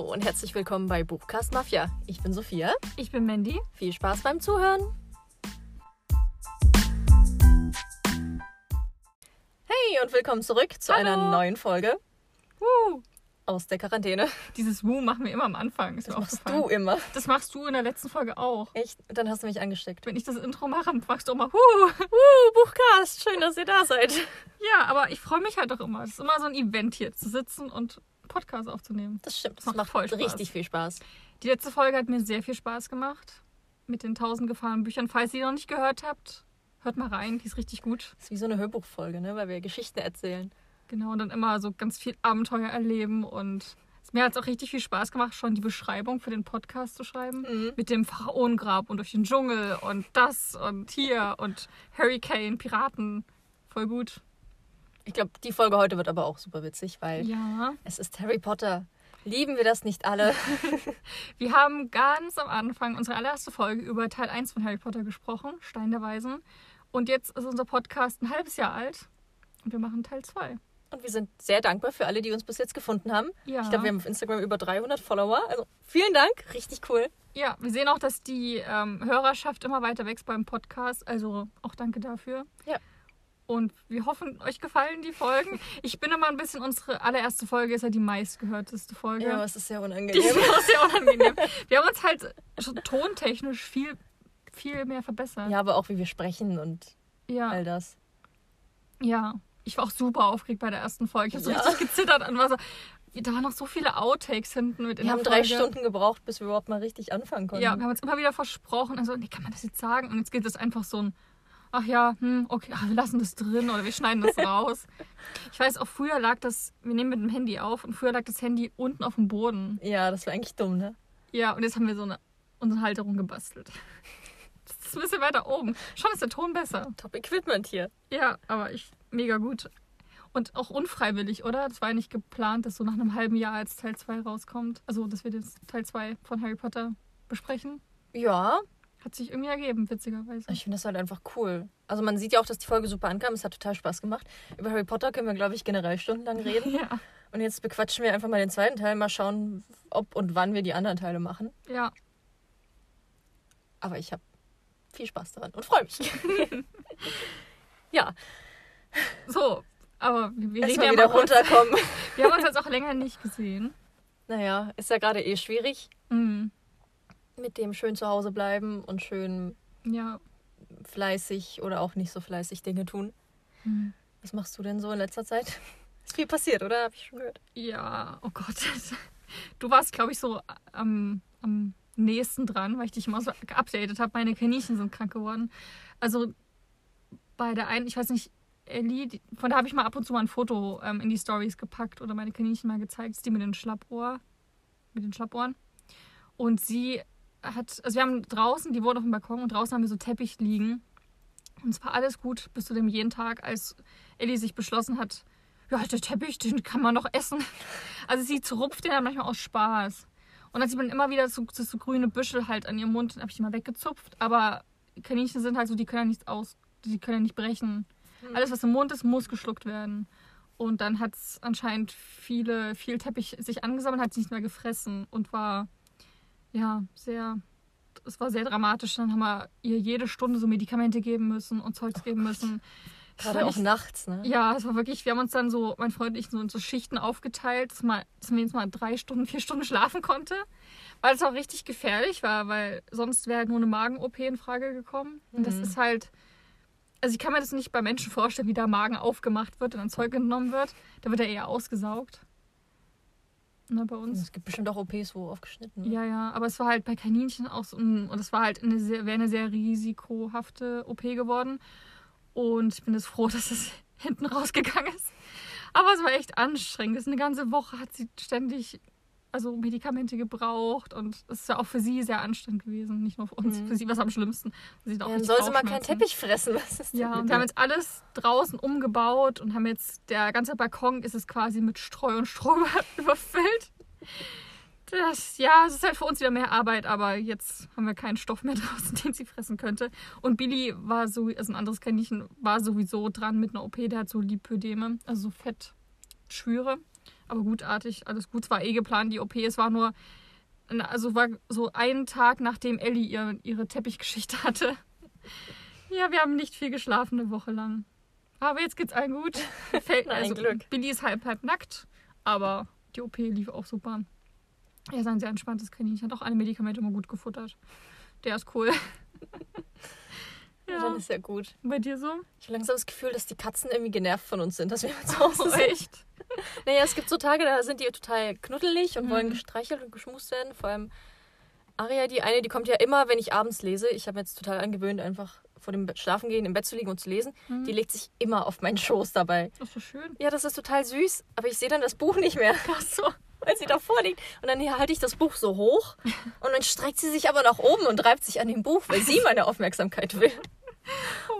Hallo und herzlich willkommen bei Buchcast Mafia. Ich bin Sophia. Ich bin Mandy. Viel Spaß beim Zuhören. Hey und willkommen zurück zu Hallo. einer neuen Folge Woo. aus der Quarantäne. Dieses Woo machen wir immer am Anfang. Ist Das machst du immer. Das machst du in der letzten Folge auch. Echt? Dann hast du mich angesteckt. Wenn ich das Intro mache, machst du immer Woo. Uh, Buchcast, schön, dass ihr da seid. Ja, aber ich freue mich halt auch immer. Es ist immer so ein Event hier, zu sitzen und Podcast aufzunehmen. Das stimmt, das Macht macht, voll Spaß. richtig viel Spaß. Die letzte Folge hat mir sehr viel Spaß gemacht. Mit den tausend gefahrenen Büchern. Falls ihr noch nicht gehört habt, hört mal rein. Die ist richtig gut. Das ist wie so eine Hörbuchfolge, ne? weil wir Geschichten erzählen. Genau, und dann immer so ganz viel Abenteuer erleben. Und es- mir hat es auch richtig viel Spaß gemacht, schon die Beschreibung für den Podcast zu schreiben. Mhm. mit dem Pharaonengrab und durch den Dschungel und das und hier und Hurricane, Piraten. Voll gut. Ich glaube, die Folge heute wird aber auch super witzig, weil Ja. es ist Harry Potter. Lieben wir das nicht alle? Wir haben ganz am Anfang unsere allererste Folge über Teil 1 von Harry Potter gesprochen, Stein der Weisen. Und jetzt ist unser Podcast ein halbes Jahr alt und wir machen Teil 2. Und wir sind sehr dankbar für alle, die uns bis jetzt gefunden haben. Ja. Ich glaube, wir haben auf Instagram über 300 Follower. Also vielen Dank, richtig cool. Ja, wir sehen auch, dass die ähm, Hörerschaft immer weiter wächst beim Podcast. Also auch danke dafür. Ja. Und wir hoffen, euch gefallen die Folgen. Ich bin immer ein bisschen, unsere allererste Folge ist ja die meistgehörteste Folge. Ja, aber es ist sehr Die unangenehm. ist auch sehr unangenehm. Wir haben uns halt schon tontechnisch viel, viel mehr verbessert. Ja, aber auch wie wir sprechen und Ja, all das. ja. Ich war auch super aufgeregt bei der ersten Folge. Ich habe so Ja. richtig gezittert und war so, da waren noch so viele Outtakes hinten mit in Wir haben drei Folge. Stunden gebraucht, bis wir überhaupt mal richtig anfangen konnten. Ja, wir haben uns immer wieder versprochen. Also, nee, kann man das jetzt sagen? Und jetzt geht es einfach so ein, ach ja, hm, okay, ach, wir lassen das drin oder wir schneiden das raus. Ich weiß, auch früher lag das, wir nehmen mit dem Handy auf und früher lag das Handy unten auf dem Boden. ja, das war eigentlich dumm, ne? Ja, und jetzt haben wir so eine unsere Halterung gebastelt. Das ist ein bisschen weiter oben. Schon ist der Ton besser. Top Equipment hier. Ja, aber ich mega gut. Und auch unfreiwillig, oder? Das war ja nicht geplant, dass so nach einem halben Jahr als Teil 2 rauskommt. Also, dass wir jetzt Teil 2 von Harry Potter besprechen. Ja, Hat sich irgendwie ergeben, witzigerweise. ich finde das halt einfach cool. Also man sieht ja auch, dass die Folge super ankam. Es hat total Spaß gemacht. Über Harry Potter können wir, glaube ich, generell stundenlang reden. Ja, Und jetzt bequatschen wir einfach mal den zweiten Teil. Mal schauen, ob und wann wir die anderen Teile machen. ja. Aber ich habe viel Spaß daran und freue mich. ja, So, aber wir, wir reden ja wieder mal kurz. runterkommen. Wir haben uns jetzt auch länger nicht gesehen. Naja, ist ja gerade eh schwierig. Mhm. Mit dem schön zu Hause bleiben und schön Ja. fleißig oder auch nicht so fleißig Dinge tun. Mhm. Was machst du denn so in letzter Zeit? Ist viel passiert, oder? Hab ich schon gehört. Ja, oh Gott. Du warst, glaube ich, so am, am nächsten dran, weil ich dich immer so geupdatet habe. Meine Kaninchen sind krank geworden. Also bei der einen, ich weiß nicht, Ellie, von der habe ich mal ab und zu mal ein Foto ähm, in die Stories gepackt oder meine Kaninchen mal gezeigt. Ist die mit den Schlappohr, mit den Schlappohren. Und sie hat, also wir haben draußen, die wohnt auf dem Balkon und draußen haben wir so Teppich liegen. Und es war alles gut bis zu dem jeden Tag, als Ellie sich beschlossen hat, ja, der Teppich, den kann man doch essen. Also sie zerrupft den dann manchmal aus Spaß. Und dann sieht man immer wieder so, so, so grüne Büschel halt an ihrem Mund, habe ich die mal weggezupft. Aber Kaninchen sind halt so, die können ja nichts aus, die können ja nicht brechen. Alles, was im Mund ist, muss geschluckt werden. Und dann hat es anscheinend viele, viel Teppich sich angesammelt, hat sich nicht mehr gefressen und war, ja, sehr, es war sehr dramatisch. Dann haben wir ihr jede Stunde so Medikamente geben müssen und Zeugs geben müssen. Das Gerade auch nicht- nachts, ne? ja, es war wirklich, wir haben uns dann so, mein Freund und ich, so in so Schichten aufgeteilt, dass, man, dass man jetzt mal drei Stunden, vier Stunden schlafen konnte. Weil es auch richtig gefährlich war, weil sonst wäre halt nur eine Magen-OP in Frage gekommen. Und das Mhm. ist halt, also ich kann mir das nicht bei Menschen vorstellen, wie da Magen aufgemacht wird und dann Zeug entnommen wird. Da wird er eher ausgesaugt. Na, bei uns. Es gibt bestimmt auch OPs, wo aufgeschnitten wird. Ja, ja, aber es war halt bei Kaninchen auch so, und es war halt eine sehr, wäre eine sehr risikohafte OP geworden. Und ich bin jetzt froh, dass es hinten rausgegangen ist. Aber es war echt anstrengend. Das ist eine ganze Woche hat sie ständig also Medikamente gebraucht und es ist ja auch für sie sehr anstrengend gewesen, nicht nur für uns. Mhm. Für sie war es am schlimmsten. Sie hat auch Ja, dann soll sie mal keinen. Teppich fressen. Was ist Ja, und wir haben jetzt alles draußen umgebaut und haben jetzt, der ganze Balkon ist es quasi mit Streu und Stroh überfüllt. Das, ja, es ist halt für uns wieder mehr Arbeit, aber jetzt haben wir keinen Stoff mehr draußen, den sie fressen könnte. Und Billy war so, also ein anderes Kaninchen, war sowieso dran mit einer OP, der hat so Lipödeme, also so Fettschwüre. Aber gutartig, alles gut. Es war eh geplant, die OP. Es war nur, also war so einen Tag, nachdem Ellie ihr, ihre Teppichgeschichte hatte. Ja, wir haben nicht viel geschlafen eine Woche lang. Aber jetzt geht's allen gut. Fällt, ein also, Glück. Billy ist halb, halb nackt, aber die OP lief auch super. Er ist ein sehr entspanntes Kaninchen, hat auch alle Medikamente immer gut gefuttert. Der ist cool. Ja. Dann ist ja gut. bei dir so? Ich habe langsam das Gefühl, dass die Katzen irgendwie genervt von uns sind, dass wir zu Hause Oh, sind. echt? Naja, es gibt so Tage, da sind die total knuddelig und Mhm. wollen gestreichelt und geschmust werden. Vor allem Aria, die eine, die kommt ja immer, wenn ich abends lese. Ich habe jetzt total angewöhnt, einfach vor dem Schlafengehen im Bett zu liegen und zu lesen. Mhm. Die legt sich immer auf meinen Schoß dabei. Das ist so schön. Ja, das ist total süß, aber ich sehe dann das Buch nicht mehr. Ach so. weil sie davor liegt. Und dann halte ich das Buch so hoch und dann streckt sie sich aber nach oben und reibt sich an dem Buch, weil sie meine Aufmerksamkeit will.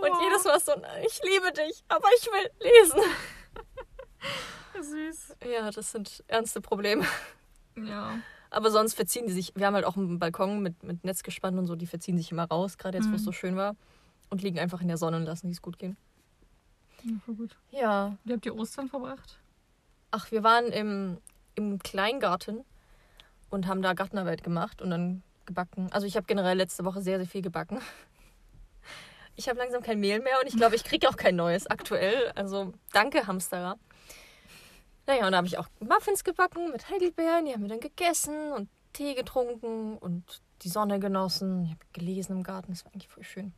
Und Oh, jedes Mal so, ich liebe dich, aber ich will lesen. Süß. Ja, das sind ernste Probleme. Ja. Aber sonst verziehen die sich. Wir haben halt auch einen Balkon mit, mit Netz gespannt und so, die verziehen sich immer raus, gerade jetzt, wo es Mhm. so schön war. Und liegen einfach in der Sonne und lassen die es gut gehen. ja, voll gut. Ja. Wie habt ihr Ostern verbracht? Ach, wir waren im, im Kleingarten und haben da Gartenarbeit gemacht und dann gebacken. Also ich habe generell letzte Woche sehr, sehr viel gebacken. Ich habe langsam kein Mehl mehr und ich glaube, ich kriege auch kein neues aktuell. Also danke, Hamsterer. Naja, und da habe ich auch Muffins gebacken mit Heidelbeeren. Die haben wir dann gegessen und Tee getrunken und die Sonne genossen. Ich habe gelesen im Garten. Das war eigentlich voll schön.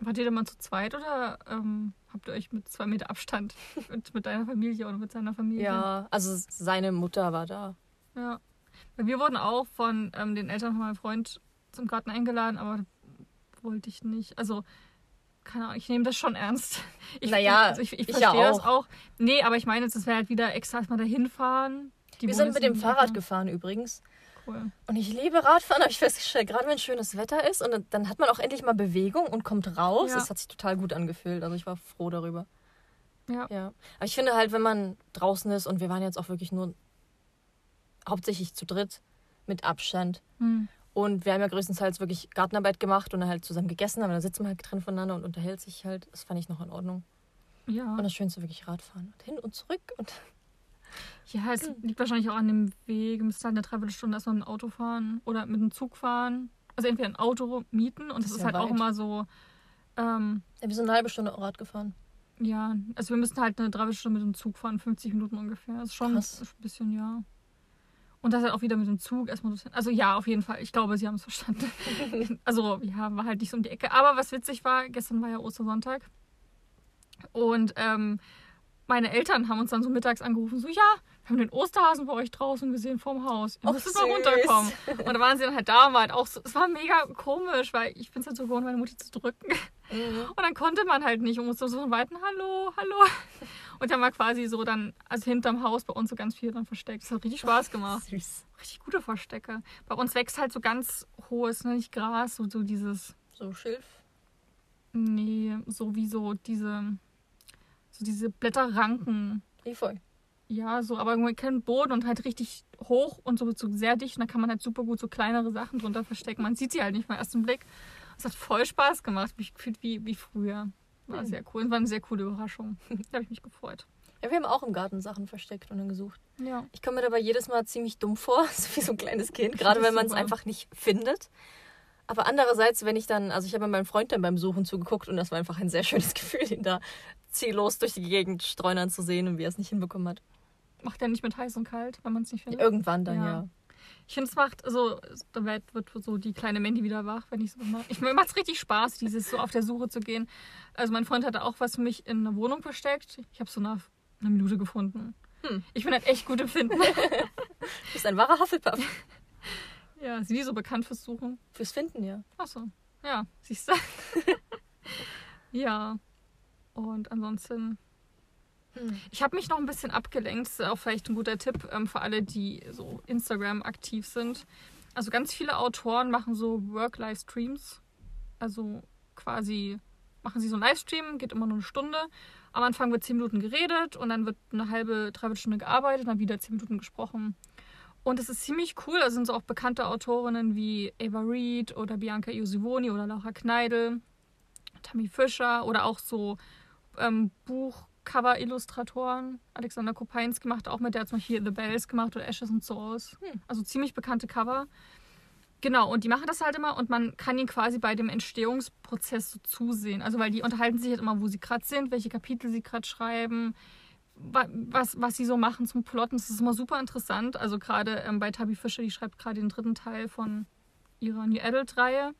Wart ihr denn mal zu zweit oder ähm, habt ihr euch mit zwei Meter Abstand mit, mit deiner Familie oder mit seiner Familie? Ja, also seine Mutter war da. Ja. Wir wurden auch von ähm, den Eltern von meinem Freund zum Garten eingeladen, aber wollte ich nicht. Also, keine Ahnung, ich nehme das schon ernst. Ich, Naja, also ich, ich, ich ja verstehe das auch. auch. Nee, aber ich meine, das wäre halt wieder extra erstmal dahin fahren. Wir sind mit dem Fahrrad gefahren übrigens. Cool. Und ich liebe Radfahren, habe ich festgestellt, gerade wenn schönes Wetter ist und dann- dann hat man auch endlich mal Bewegung und kommt raus. Ja. Das hat sich total gut angefühlt. Also ich war froh darüber. Ja. Ja. Aber ich finde halt, wenn man draußen ist und wir waren jetzt auch wirklich nur hauptsächlich zu dritt mit Abstand. Hm. Und wir haben ja größtenteils wirklich Gartenarbeit gemacht und dann halt zusammen gegessen, aber da sitzt man halt getrennt voneinander und unterhält sich halt. Das fand ich noch in Ordnung. Ja. Und das Schönste wirklich Radfahren. Und hin und zurück und Ja, es Hm. liegt wahrscheinlich auch an dem Weg. Wir müssen halt eine Dreiviertelstunde erstmal mit dem Auto fahren oder mit dem Zug fahren. Also entweder ein Auto mieten und das, Das ist ja halt auch weit. immer so, ähm, ja, wir sind eine halbe Stunde Rad gefahren. ja, also wir müssen halt eine Dreiviertelstunde mit dem Zug fahren, 50 Minuten ungefähr. Das ist schon Krass. ein bisschen, ja. Und das halt auch wieder mit dem Zug erstmal. dorthin. Also ja, auf jeden Fall. Ich glaube, sie haben es verstanden. also ja, war halt nicht so um die Ecke. Aber was witzig war, gestern war ja Ostersonntag. Und ähm, meine Eltern haben uns dann so mittags angerufen, so, ja, wir haben den Osterhasen bei euch draußen gesehen vorm Haus. Ihr müsst mal runterkommen. Und da waren sie dann halt da und war halt auch so, es war mega komisch, weil ich bin es halt so gewohnt, meine Mutti zu drücken. Und dann konnte man halt nicht und musste so von Weitem, hallo, hallo. Und dann war quasi so dann, also hinterm Haus bei uns so ganz viel dann versteckt. Das hat richtig Spaß gemacht. Süß. Richtig gute Verstecke. Bei uns wächst halt so ganz hohes, ne, nicht Gras, so, so dieses, So Schilf. nee, so wie so diese, so diese Blätterranken. Efeu. Ja, so, aber irgendwie kein Boden und halt richtig hoch und so, so sehr dicht. Und da kann man halt super gut so kleinere Sachen drunter verstecken. Man sieht sie halt nicht mal erst im Blick. Es hat voll Spaß gemacht. Mich gefühlt wie, wie früher. War Hm. sehr cool. Und war eine sehr coole Überraschung. Da habe ich mich gefreut. Ja, wir haben auch im Garten Sachen versteckt und dann gesucht. Ja. Ich komme mir dabei jedes Mal ziemlich dumm vor, so wie so ein kleines Kind, gerade wenn man es einfach nicht findet. Aber andererseits, wenn ich dann, also ich habe meinem Freund dann beim Suchen zugeguckt und das war einfach ein sehr schönes Gefühl, ihn da ziellos durch die Gegend streunern zu sehen und wie er es nicht hinbekommen hat. Macht er nicht mit heiß und kalt, wenn man es nicht findet? Irgendwann dann, Ja. ja. Ich finde, es macht, also, da wird, wird so die kleine Mandy wieder wach, wenn ich so mache. Ich, mir macht es richtig Spaß, dieses so auf der Suche zu gehen. Also, mein Freund hatte auch was für mich in einer Wohnung versteckt. Ich habe es so nach einer Minute gefunden. Hm. Ich bin halt echt gut im Finden. Du bist ein wahrer Hufflepuff. ja, ist die so bekannt fürs Suchen? Fürs Finden, ja. Achso, ja, siehst du. ja. Und ansonsten. Hm. Ich habe mich noch ein bisschen abgelenkt. Das ist auch vielleicht ein guter Tipp ähm, für alle, die so Instagram aktiv sind. Also ganz viele Autoren machen so Work-Live-Streams. Also quasi machen sie so einen Livestream, geht immer nur eine Stunde. Am Anfang wird 10 Minuten geredet und dann wird eine halbe, dreiviertel Stunde gearbeitet, dann wieder 10 Minuten gesprochen. Und es ist ziemlich cool. Da sind so auch bekannte Autorinnen wie Ava Reed oder Bianca Iosivoni oder Laura Kneidel, Tammy Fischer oder auch so ähm, Cover-Illustratoren. Alexander Kopeinski macht auch mit, der hat zum Beispiel The Bells gemacht oder Ashes and Souls. Hm. Also ziemlich bekannte Cover. Genau, und die machen das halt immer und man kann ihnen quasi bei dem Entstehungsprozess so zusehen. Also weil die unterhalten sich halt immer, wo sie gerade sind, welche Kapitel sie gerade schreiben, wa- was, was sie so machen zum Plotten. Das ist immer super interessant. Also gerade ähm, bei Tabi Fischer, die schreibt gerade den dritten Teil von ihrer New Adult-Reihe.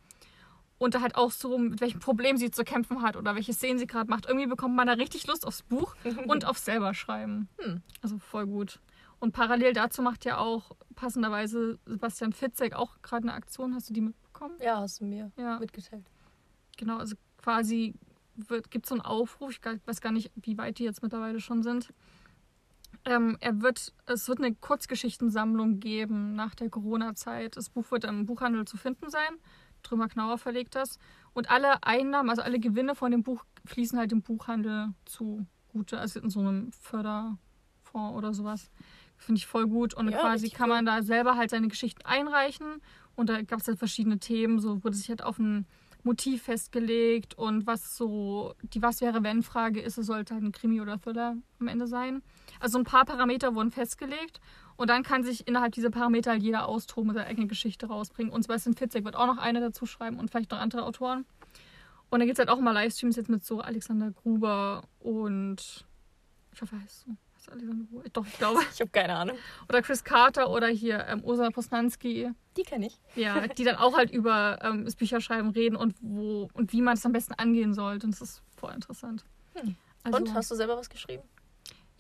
Und da halt auch so, mit welchem Problem sie zu kämpfen hat oder welche Szenen sie gerade macht. Irgendwie bekommt man da richtig Lust aufs Buch und aufs selber schreiben. Hm. Also voll gut. Und parallel dazu macht ja auch passenderweise Sebastian Fitzek auch gerade eine Aktion. Hast du die mitbekommen? Ja, hast du mir Ja, mitgeteilt. genau. Also quasi gibt es so einen Aufruf. Ich weiß gar nicht, wie weit die jetzt mittlerweile schon sind. Ähm, er wird, es wird eine Kurzgeschichtensammlung geben nach der Corona-Zeit. Das Buch wird im Buchhandel zu finden sein. Trümmer Knauer verlegt das. Und alle Einnahmen, also alle Gewinne von dem Buch fließen halt dem Buchhandel zugute. Also in so einem Förderfonds oder sowas. Finde ich voll gut. Und Ja, quasi kann man da selber halt seine Geschichten einreichen. Und da gab es halt verschiedene Themen. So wurde sich halt auf ein Motiv festgelegt und was so die Was wäre wenn Frage ist, es sollte halt ein Krimi oder Thriller am Ende sein. Also ein paar Parameter wurden festgelegt und dann kann sich innerhalb dieser Parameter jeder austoben und seine eigene Geschichte rausbringen. Und Sebastian Fitzek wird auch noch eine dazu schreiben und vielleicht noch andere Autoren. Und dann gibt es halt auch immer Livestreams jetzt mit so Alexander Gruber und ich hoffe, heißt so. Heißt Alexander Gruber? Doch, ich glaube. Ich habe keine Ahnung. Oder Chris Carter oder hier ähm, Ursula Posnanski. Die kenne ich. Ja, die dann auch halt über ähm, das Bücherschreiben reden und wo und wie man es am besten angehen sollte. Und das ist voll interessant. Hm. Also, Und hast du selber was geschrieben?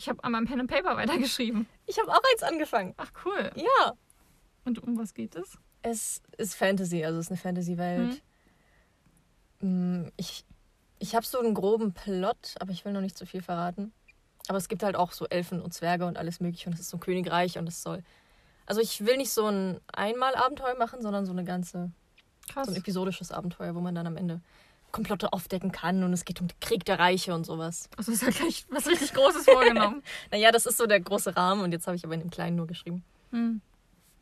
Ich habe an meinem Pen and Paper weitergeschrieben. Ich habe auch eins angefangen. Ach cool. Ja. Und um was geht es? Es ist Fantasy, also es ist eine Fantasy-Welt. Mm, Ich, ich habe so einen groben Plot, aber ich will noch nicht zu viel verraten. Aber es gibt halt auch so Elfen und Zwerge und alles mögliche und es ist so ein Königreich und es soll. Also ich will nicht so ein Einmal-Abenteuer machen, sondern so eine ganze, Krass. so ein episodisches Abenteuer, wo man dann am Ende Komplotte aufdecken kann und es geht um den Krieg der Reiche und sowas. Also ist ja gleich was richtig Großes vorgenommen. Naja, das ist so der große Rahmen und jetzt habe ich aber in dem Kleinen nur geschrieben. Hm.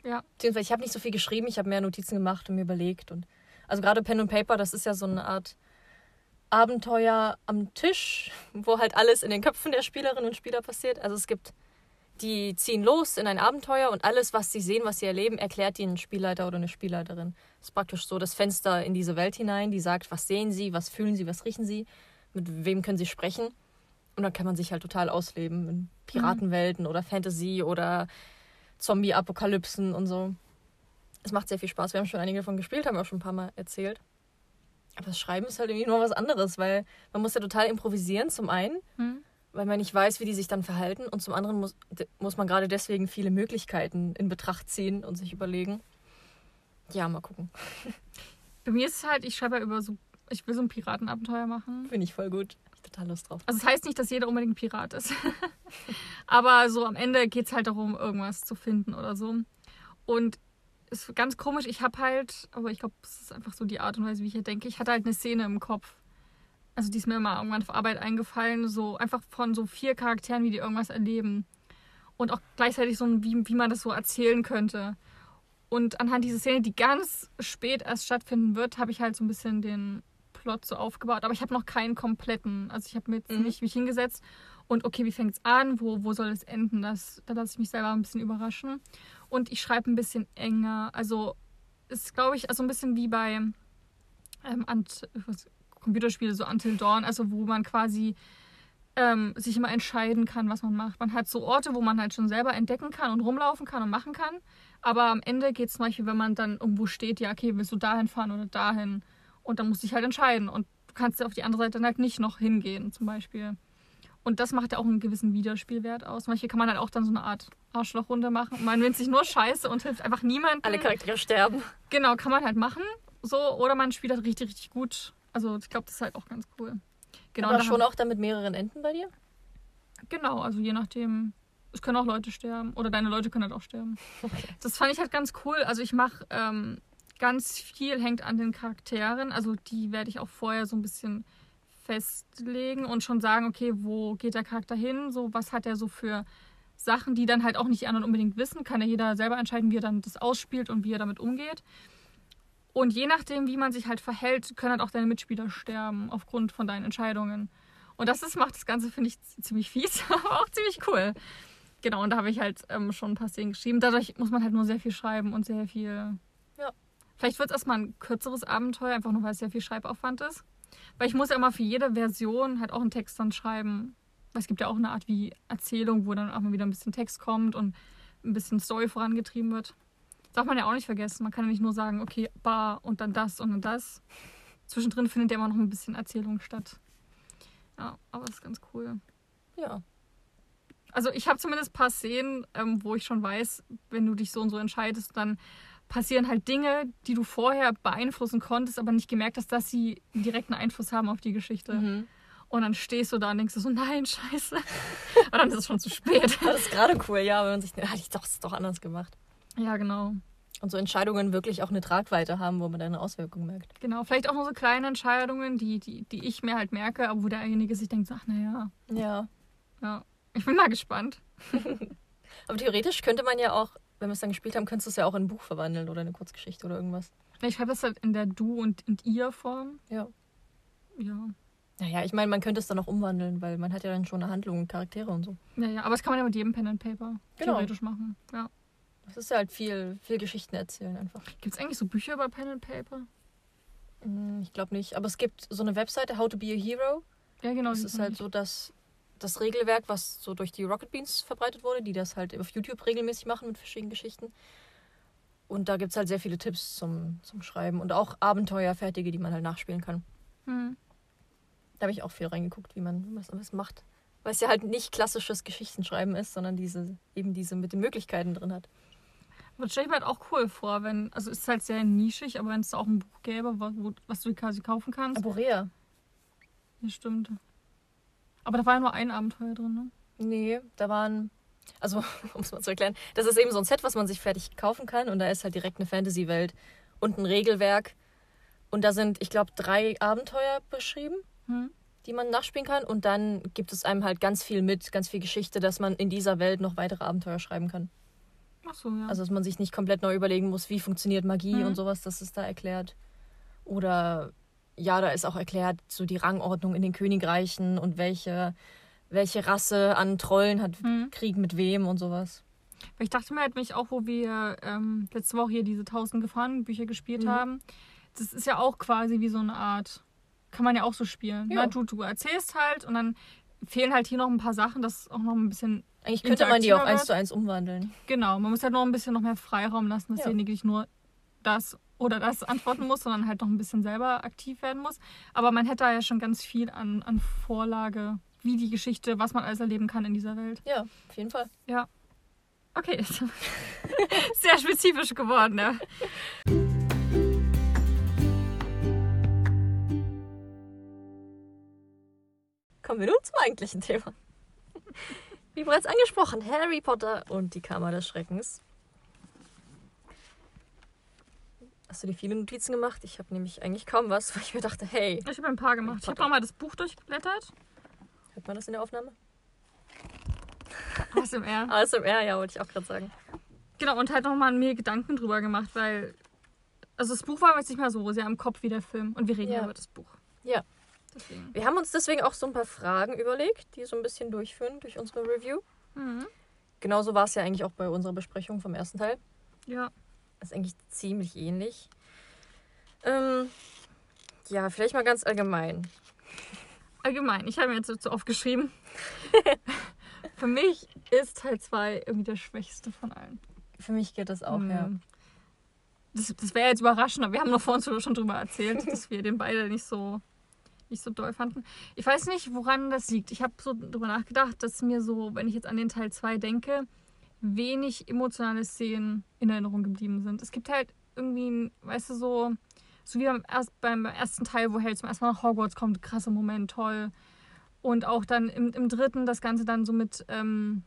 Ja. Beziehungsweise ich habe nicht so viel geschrieben, ich habe mehr Notizen gemacht und mir überlegt. Und also gerade Pen und Paper, das ist ja so eine Art Abenteuer am Tisch, wo halt alles in den Köpfen der Spielerinnen und Spieler passiert. Also es gibt, die ziehen los in ein Abenteuer und alles, was sie sehen, was sie erleben, erklärt ihnen ein Spielleiter oder eine Spielleiterin. Das ist praktisch so das Fenster in diese Welt hinein, die sagt, was sehen sie, was fühlen sie, was riechen sie, mit wem können sie sprechen. Und dann kann man sich halt total ausleben in Piratenwelten oder Fantasy oder Zombie-Apokalypsen und so. Es macht sehr viel Spaß. Wir haben schon einige davon gespielt, haben auch schon ein paar Mal erzählt. Aber das Schreiben ist halt irgendwie nur was anderes, weil man muss ja total improvisieren, zum einen, Hm. Weil man nicht weiß, wie die sich dann verhalten. Und zum anderen muss, muss man gerade deswegen viele Möglichkeiten in Betracht ziehen und sich überlegen. Ja, mal gucken. Bei mir ist es halt, ich schreibe ja über so, ich will so ein Piratenabenteuer machen. Finde ich voll gut. Ich total Lust drauf. Also es das heißt nicht, dass jeder unbedingt ein Pirat ist. Aber so am Ende geht es halt darum, irgendwas zu finden oder so. Und es ist ganz komisch, ich habe halt, aber ich glaube, es ist einfach so die Art und Weise, wie ich hier denke. Ich hatte halt eine Szene im Kopf. Also die ist mir mal irgendwann auf Arbeit eingefallen, so einfach von so vier Charakteren, wie die irgendwas erleben. Und auch gleichzeitig so, ein- wie, wie man das so erzählen könnte. Und anhand dieser Szene, die ganz spät erst stattfinden wird, habe ich halt so ein bisschen den Plot so aufgebaut. Aber ich habe noch keinen kompletten. Also ich habe mir jetzt Mhm. nicht mich hingesetzt und okay, wie fängt es an? Wo, wo soll es enden? Das, da lasse ich mich selber ein bisschen überraschen. Und ich schreibe ein bisschen enger. Also ist, glaube ich, also ein bisschen wie bei ähm, Ant, Computerspiele, so Until Dawn, also wo man quasi ähm, sich immer entscheiden kann, was man macht. Man hat so Orte, wo man halt schon selber entdecken kann und rumlaufen kann und machen kann. Aber am Ende geht es zum Beispiel, wenn man dann irgendwo steht, ja, okay, willst du dahin fahren oder dahin? Und dann musst du dich halt entscheiden. Und du kannst ja auf die andere Seite dann halt nicht noch hingehen, zum Beispiel. Und das macht ja auch einen gewissen Wiederspielwert aus. Manchmal kann man halt auch dann so eine Art Arschlochrunde machen. Man nimmt sich nur Scheiße und hilft einfach niemandem. Alle Charaktere sterben. Genau, kann man halt machen. So, oder man spielt halt richtig, richtig gut. Also ich glaube, das ist halt auch ganz cool. Genau, Aber schon auch dann mit mehreren Enden bei dir? Genau, also je nachdem. Es können auch Leute sterben. Oder deine Leute können halt auch sterben. Das fand ich halt ganz cool. Also ich mache ähm, ganz viel hängt an den Charakteren. Also die werde ich auch vorher so ein bisschen festlegen und schon sagen, okay, wo geht der Charakter hin? So, was hat er so für Sachen, die dann halt auch nicht die anderen unbedingt wissen. Kann ja jeder selber entscheiden, wie er dann das ausspielt und wie er damit umgeht. Und je nachdem, wie man sich halt verhält, können halt auch deine Mitspieler sterben aufgrund von deinen Entscheidungen. Und das ist, macht das Ganze, finde ich, ziemlich fies, aber auch ziemlich cool. Genau, und da habe ich halt ähm, schon ein paar Szenen geschrieben. Dadurch muss man halt nur sehr viel schreiben und sehr viel. Ja. Vielleicht wird es erstmal ein kürzeres Abenteuer, einfach nur weil es sehr viel Schreibaufwand ist. Weil ich muss ja immer für jede Version halt auch einen Text dann schreiben. Weil es gibt ja auch eine Art wie Erzählung, wo dann auch mal wieder ein bisschen Text kommt und ein bisschen Story vorangetrieben wird. Darf man ja auch nicht vergessen. Man kann ja nicht nur sagen, okay, bar und dann das und dann das. Zwischendrin findet ja immer noch ein bisschen Erzählung statt. Ja, aber das ist ganz cool. Ja. Also ich habe zumindest ein paar Szenen, ähm, wo ich schon weiß, wenn du dich so und so entscheidest, dann passieren halt Dinge, die du vorher beeinflussen konntest, aber nicht gemerkt hast, dass sie einen direkten Einfluss haben auf die Geschichte. Mhm. Und dann stehst du da und denkst du so, nein, scheiße. und dann ist es schon zu spät. Das ist gerade cool, ja, wenn man sich, hätte ich doch, das ist doch anders gemacht. Ja, genau. Und so Entscheidungen wirklich auch eine Tragweite haben, wo man dann eine Auswirkung merkt. Genau. Vielleicht auch nur so kleine Entscheidungen, die, die, die ich mir halt merke, aber wo derjenige sich denkt, ach naja, Ja. ja. Ich bin mal gespannt. Aber theoretisch könnte man ja auch, wenn wir es dann gespielt haben, könntest du es ja auch in ein Buch verwandeln oder eine Kurzgeschichte oder irgendwas. Ich schreibe das halt in der Du- und, und Ihr-Form. Ja. Ja. Naja, ich meine, man könnte es dann auch umwandeln, weil man hat ja dann schon eine Handlung und Charaktere und so. Naja, aber das kann man ja mit jedem Pen and Paper Genau. theoretisch machen. Ja. Das ist ja halt viel, viel Geschichten erzählen einfach. Gibt es eigentlich so Bücher über Pen and Paper? Hm, Ich glaube nicht. Aber es gibt so eine Webseite, How to be a Hero. Ja, genau. Die ist halt ich. so, dass das Regelwerk, was so durch die Rocket Beans verbreitet wurde, die das halt auf YouTube regelmäßig machen mit verschiedenen Geschichten. Und da gibt es halt sehr viele Tipps zum, zum Schreiben und auch Abenteuerfertige, die man halt nachspielen kann. Hm. Da habe ich auch viel reingeguckt, wie man das alles macht. Weil es ja halt nicht klassisches Geschichtenschreiben ist, sondern diese, eben diese mit den Möglichkeiten drin hat. Aber das stelle ich mir halt auch cool vor, wenn, also es ist halt sehr nischig, aber wenn es da auch ein Buch gäbe, wo, was du quasi kaufen kannst. Aborea. Ja, stimmt. Aber da war ja nur ein Abenteuer drin, ne? Nee, da waren. Also, um es mal zu erklären, das ist eben so ein Set, was man sich fertig kaufen kann und da ist halt direkt eine Fantasy-Welt und ein Regelwerk. Und da sind, ich glaube, drei Abenteuer beschrieben, Hm. die man nachspielen kann. Und dann gibt es einem halt ganz viel mit, ganz viel Geschichte, dass man in dieser Welt noch weitere Abenteuer schreiben kann. Ach so, ja. Also, dass man sich nicht komplett neu überlegen muss, wie funktioniert Magie Mhm. und sowas, das ist da erklärt. Oder ja, da ist auch erklärt, so die Rangordnung in den Königreichen und welche, welche Rasse an Trollen hat Hm. Krieg mit wem und sowas. Weil ich dachte mir halt mich auch, wo wir ähm, letzte Woche hier diese 1000 Gefahren-Bücher gespielt Mhm. haben, das ist ja auch quasi wie so eine Art, kann man ja auch so spielen. Ja. Ne? Du, du erzählst halt und dann fehlen halt hier noch ein paar Sachen, das auch noch ein bisschen, Eigentlich könnte man die auch eins zu eins umwandeln. genau, man muss halt noch ein bisschen noch mehr Freiraum lassen, dass Ja. derjenige nicht nur das oder das antworten muss, sondern halt noch ein bisschen selber aktiv werden muss. Aber man hätte da ja schon ganz viel an, an Vorlage, wie die Geschichte, was man alles erleben kann in dieser Welt. Ja, auf jeden Fall. Okay, sehr spezifisch geworden, ja. Kommen wir nun zum eigentlichen Thema. Wie bereits angesprochen, Harry Potter und die Kammer des Schreckens. Hast du dir viele Notizen gemacht? Ich habe nämlich eigentlich kaum was, weil ich mir dachte, hey, Ich habe ein paar gemacht. Ich habe Potter. nochmal das Buch durchgeblättert. hört man das in der Aufnahme? ASMR. ASMR, ja, wollte ich auch gerade sagen. Genau, und halt nochmal mir Gedanken drüber gemacht, weil. Also das Buch war jetzt nicht mal so sehr im Kopf wie der Film. Und wir reden Ja. über das Buch. Ja. Deswegen. Wir haben uns deswegen auch so ein paar Fragen überlegt, die so ein bisschen durchführen durch unsere Review. Mhm. Genauso war es ja eigentlich auch bei unserer Besprechung vom ersten Teil. Ja. Das ist eigentlich ziemlich ähnlich. Ähm, ja, vielleicht mal ganz allgemein. Allgemein, ich habe mir jetzt dazu aufgeschrieben. Für mich ist Teil 2 irgendwie der schwächste von allen. Für mich geht das auch, ja. Mhm. Das, das wäre jetzt überraschend, aber wir haben noch vorhin so- schon drüber erzählt, dass wir den beide nicht so, nicht so doll fanden. Ich weiß nicht, woran das liegt. Ich habe so drüber nachgedacht, dass mir so, wenn ich jetzt an den Teil 2 denke, wenig emotionale Szenen in Erinnerung geblieben sind. Es gibt halt irgendwie, weißt du, so, so wie beim, erst, beim ersten Teil, wo Harry zum ersten Mal nach Hogwarts kommt, krasser Moment, toll. Und auch dann im, im dritten das Ganze dann so mit ähm,